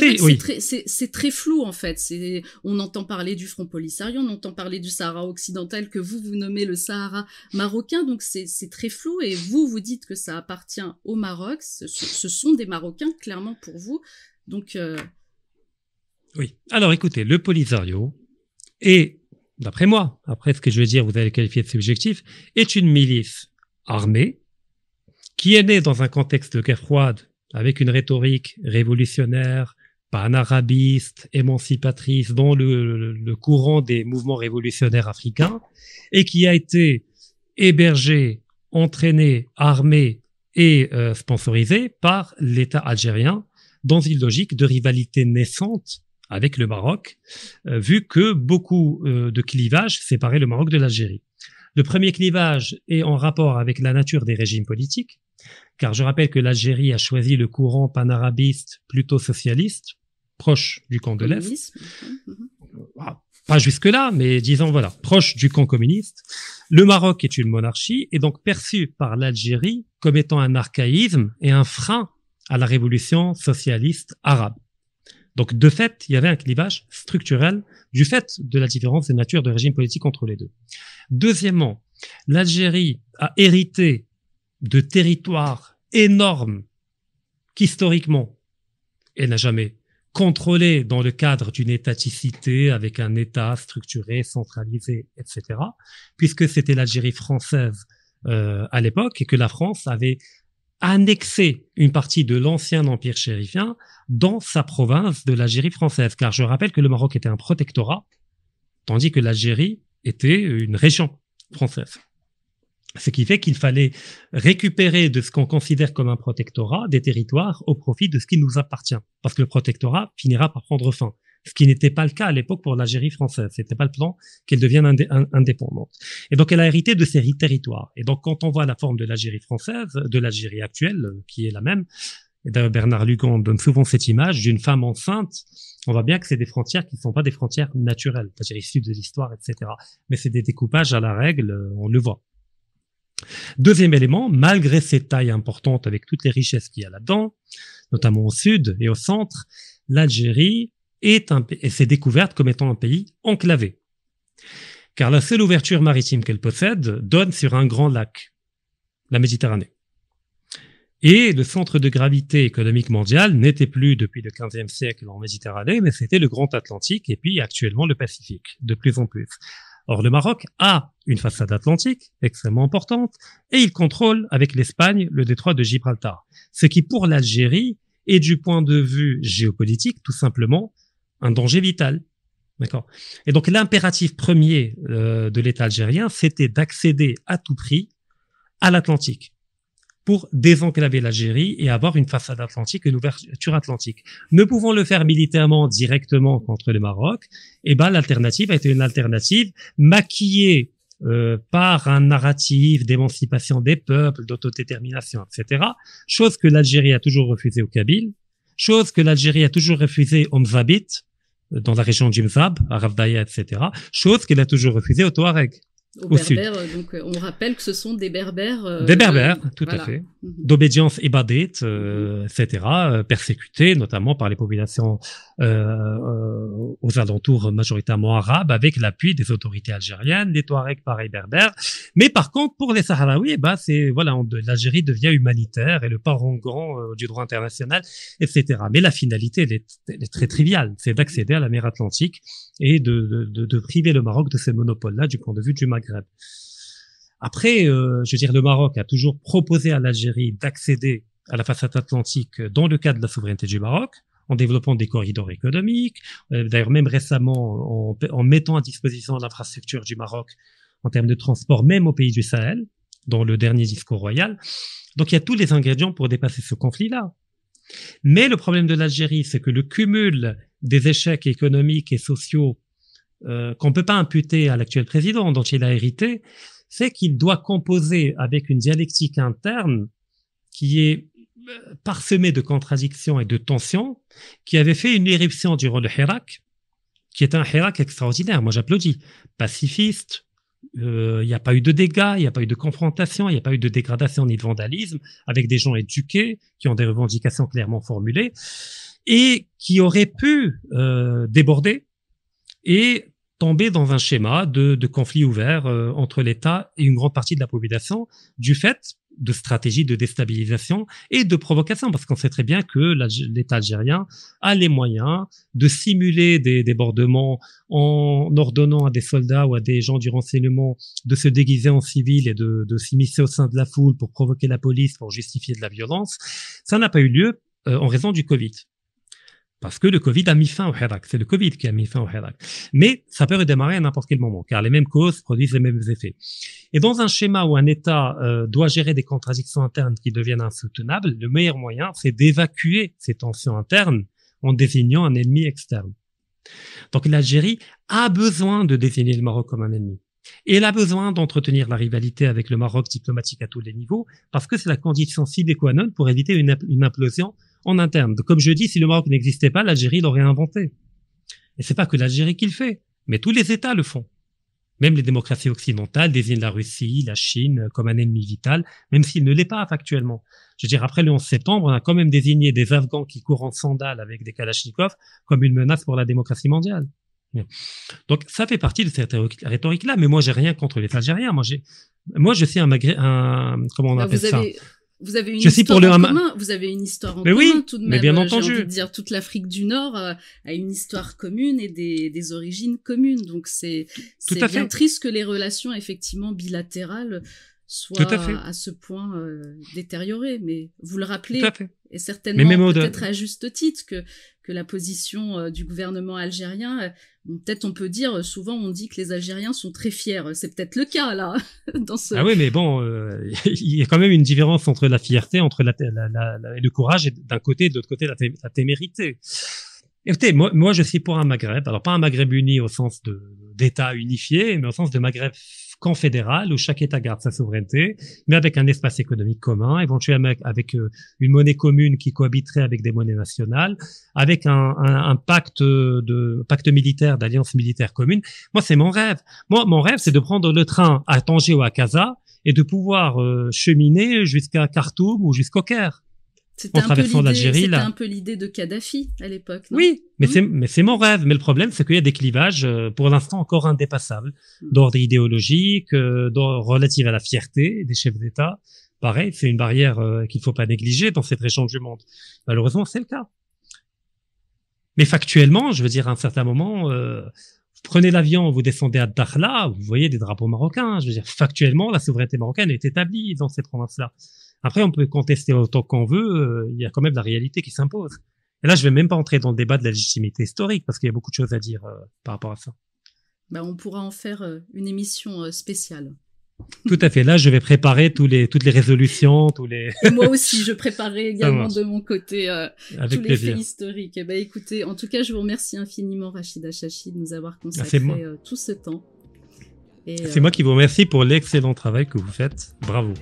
c'est très, flou en fait. C'est on entend parler du Front Polisario, on entend parler du Sahara occidental que vous vous nommez le Sahara marocain, donc c'est très flou. Et vous vous dites que ça appartient au Maroc. Ce, sont des Marocains clairement pour vous. Donc euh, oui. Alors écoutez, le Polisario est, d'après moi, après ce que je veux dire, vous allez qualifier de subjectif, est une milice armée qui est né dans un contexte de guerre froide, avec une rhétorique révolutionnaire, pan-arabiste, émancipatrice, dans le, courant des mouvements révolutionnaires africains, et qui a été hébergé, entraîné, armé et euh, sponsorisé par l'État algérien dans une logique de rivalité naissante avec le Maroc, euh, vu que beaucoup euh, de clivages séparaient le Maroc de l'Algérie. Le premier clivage est en rapport avec la nature des régimes politiques, car je rappelle que l'Algérie a choisi le courant panarabiste plutôt socialiste, proche du camp de l'Est. Ah, pas jusque-là, mais disons voilà, proche du camp communiste. Le Maroc est une monarchie et donc perçu par l'Algérie comme étant un archaïsme et un frein à la révolution socialiste arabe. Donc de fait, il y avait un clivage structurel du fait de la différence de nature de régime politique entre les deux. Deuxièmement, l'Algérie a hérité de territoires énormes qu'historiquement, elle n'a jamais contrôlé dans le cadre d'une étaticité avec un État structuré, centralisé, etc., puisque c'était l'Algérie française euh, à l'époque et que la France avait annexé une partie de l'ancien empire chérifien dans sa province de l'Algérie française. Car je rappelle que le Maroc était un protectorat, tandis que l'Algérie était une région française. Ce qui fait qu'il fallait récupérer de ce qu'on considère comme un protectorat des territoires au profit de ce qui nous appartient. Parce que le protectorat finira par prendre fin. Ce qui n'était pas le cas à l'époque pour l'Algérie française. C'était pas le plan qu'elle devienne indépendante. Et donc, elle a hérité de ces territoires. Et donc, quand on voit la forme de l'Algérie française, de l'Algérie actuelle, qui est la même, et d'ailleurs Bernard Lugan donne souvent cette image d'une femme enceinte, on voit bien que c'est des frontières qui ne sont pas des frontières naturelles, c'est-à-dire issues de l'histoire, etc. Mais c'est des découpages à la règle, on le voit. Deuxième élément, malgré ces tailles importantes avec toutes les richesses qu'il y a là-dedans, notamment au sud et au centre, l'Algérie est un, et s'est découverte comme étant un pays enclavé. Car la seule ouverture maritime qu'elle possède donne sur un grand lac, la Méditerranée. Et le centre de gravité économique mondial n'était plus depuis le XVe siècle en Méditerranée, mais c'était le Grand Atlantique et puis actuellement le Pacifique, de plus en plus. Or, le Maroc a une façade atlantique extrêmement importante et il contrôle avec l'Espagne le détroit de Gibraltar. Ce qui, pour l'Algérie, est du point de vue géopolitique, tout simplement, un danger vital. D'accord? Et donc, l'impératif premier euh, de l'État algérien, c'était d'accéder à tout prix à l'Atlantique. pour désenclaver l'Algérie et avoir une façade atlantique, une ouverture atlantique. Ne pouvant le faire militairement directement contre le Maroc, eh ben l'alternative a été une alternative maquillée euh, par un narratif d'émancipation des peuples, d'autodétermination, etc. Chose que l'Algérie a toujours refusée au Kabyle, chose que l'Algérie a toujours refusée au Mzabit, euh, dans la région du Mzab, à Ravdaya, etc. Chose qu'elle a toujours refusée au Touareg aux Berbères. Donc, euh, on rappelle que ce sont des Berbères. Euh, des Berbères, tout à fait. Mhm. D'obédience euh, etc., euh, persécutés notamment par les populations euh, aux alentours majoritairement arabes, avec l'appui des autorités algériennes, des Touaregs pareil berbères. Mais par contre, pour les Sahraouis, bah, c'est voilà, l'Algérie devient humanitaire et le parangon du droit international, etc. Mais la finalité, elle est, elle est très triviale, c'est d'accéder à la mer Atlantique et de, de, de, priver le Maroc de ce monopole-là du point de vue du Maghreb. Après, euh, je veux dire, le Maroc a toujours proposé à l'Algérie d'accéder à la façade atlantique dans le cadre de la souveraineté du Maroc, en développant des corridors économiques, euh, d'ailleurs même récemment en, en, mettant à disposition l'infrastructure du Maroc en termes de transport, même au pays du Sahel, dans le dernier discours royal. Donc il y a tous les ingrédients pour dépasser ce conflit-là. Mais le problème de l'Algérie, c'est que le cumul des échecs économiques et sociaux euh, qu'on peut pas imputer à l'actuel président dont il a hérité, c'est qu'il doit composer avec une dialectique interne qui est euh, parsemée de contradictions et de tensions, qui avait fait une éruption durant le Hirak, qui est un Hirak extraordinaire. Moi, j'applaudis. Pacifiste, il euh, n'y a pas eu de dégâts, il n'y a pas eu de confrontation, il n'y a pas eu de dégradation ni de vandalisme, avec des gens éduqués qui ont des revendications clairement formulées et qui aurait pu euh, déborder et tomber dans un schéma de, de conflit ouvert euh, entre l'État et une grande partie de la population du fait de stratégies de déstabilisation et de provocation, parce qu'on sait très bien que l'État algérien a les moyens de simuler des débordements en ordonnant à des soldats ou à des gens du renseignement de se déguiser en civil et de, de s'immiscer au sein de la foule pour provoquer la police, pour justifier de la violence. Ça n'a pas eu lieu euh, en raison du Covid. Parce que le Covid a mis fin au Hirak. C'est le Covid qui a mis fin au Hirak. Mais ça peut redémarrer à n'importe quel moment, car les mêmes causes produisent les mêmes effets. Et dans un schéma où un État euh, doit gérer des contradictions internes qui deviennent insoutenables, le meilleur moyen, c'est d'évacuer ces tensions internes en désignant un ennemi externe. Donc l'Algérie a besoin de désigner le Maroc comme un ennemi. Elle a besoin d'entretenir la rivalité avec le Maroc diplomatique à tous les niveaux, parce que c'est la condition sine qua non pour éviter une implosion en interne. Comme je dis, si le Maroc n'existait pas, l'Algérie l'aurait inventé. Et c'est pas que l'Algérie qui le fait, mais tous les États le font. Même les démocraties occidentales désignent la Russie, la Chine comme un ennemi vital, même s'il ne l'est pas factuellement. Je veux dire, après le 11 septembre, on a quand même désigné des Afghans qui courent en sandales avec des Kalachnikovs comme une menace pour la démocratie mondiale. Donc ça fait partie de cette rhétorique-là, mais moi j'ai rien contre les Algériens. Moi j'ai, moi je suis un, un comment on bah, appelle ça? Vous avez une histoire en commun. Vous avez une histoire en commun tout de même. Mais bien entendu. J'ai envie de dire toute l'Afrique du Nord euh, a une histoire commune et des, des origines communes. Donc c'est c'est bien triste que les relations effectivement bilatérales soient à, à, ce point euh, détériorées. Mais vous le rappelez et certainement peut-être à juste titre que que la position euh, du gouvernement algérien, euh, peut-être on peut dire, euh, souvent on dit que les Algériens sont très fiers. C'est peut-être le cas là. dans ce... Ah oui, mais bon, il y a quand même une différence entre la fierté, entre la, la, le courage, d'un côté, et de l'autre côté, la, témérité. Écoutez, moi, je suis pour un Maghreb. Alors pas un Maghreb uni au sens de d'État unifié, mais au sens de Maghreb confédéral où chaque État garde sa souveraineté, mais avec un espace économique commun, éventuellement avec, euh, une monnaie commune qui cohabiterait avec des monnaies nationales, avec un, pacte de pacte militaire, d'alliance militaire commune. Moi, c'est mon rêve. Moi, mon rêve, c'est de prendre le train à Tanger ou à Casa et de pouvoir euh, cheminer jusqu'à Khartoum ou jusqu'au Caire. C'était un, traversant l'Algérie. C'était un peu l'idée de Kadhafi à l'époque. Oui, mais hmm c'est mais c'est mon rêve. Mais le problème, c'est qu'il y a des clivages, euh, pour l'instant encore indépassables, hmm. d'ordre idéologique, euh, relative à la fierté des chefs d'État. Pareil, c'est une barrière euh, qu'il faut pas négliger dans cette région du monde. Malheureusement, c'est le cas. Mais factuellement, je veux dire, à un certain moment, euh, vous prenez l'avion, vous descendez à Dakhla, vous voyez des drapeaux marocains. Je veux dire, factuellement, la souveraineté marocaine est établie dans cette province-là. Après, on peut contester autant qu'on veut, euh, il y a quand même la réalité qui s'impose. Et là, je vais même pas entrer dans le débat de la légitimité historique, parce qu'il y a beaucoup de choses à dire euh, par rapport à ça. Bah, on pourra en faire euh, une émission spéciale. Tout à fait. Là, je vais préparer tous les, toutes les résolutions, tous les. moi aussi, je préparerai également de mon côté euh, tous les faits historiques. Eh ben, écoutez, en tout cas, je vous remercie infiniment, Rachida Chachi, de nous avoir ah, consacré euh, tout ce temps. C'est moi qui vous remercie pour l'excellent travail que vous faites. Bravo.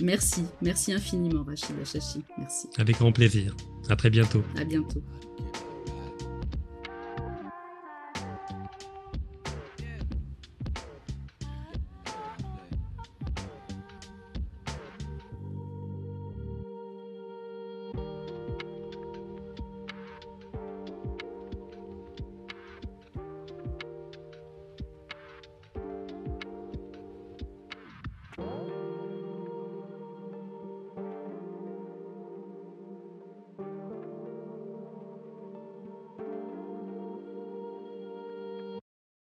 Merci, merci infiniment, Rachida Chachi. Merci. Avec grand plaisir. À très bientôt. À bientôt.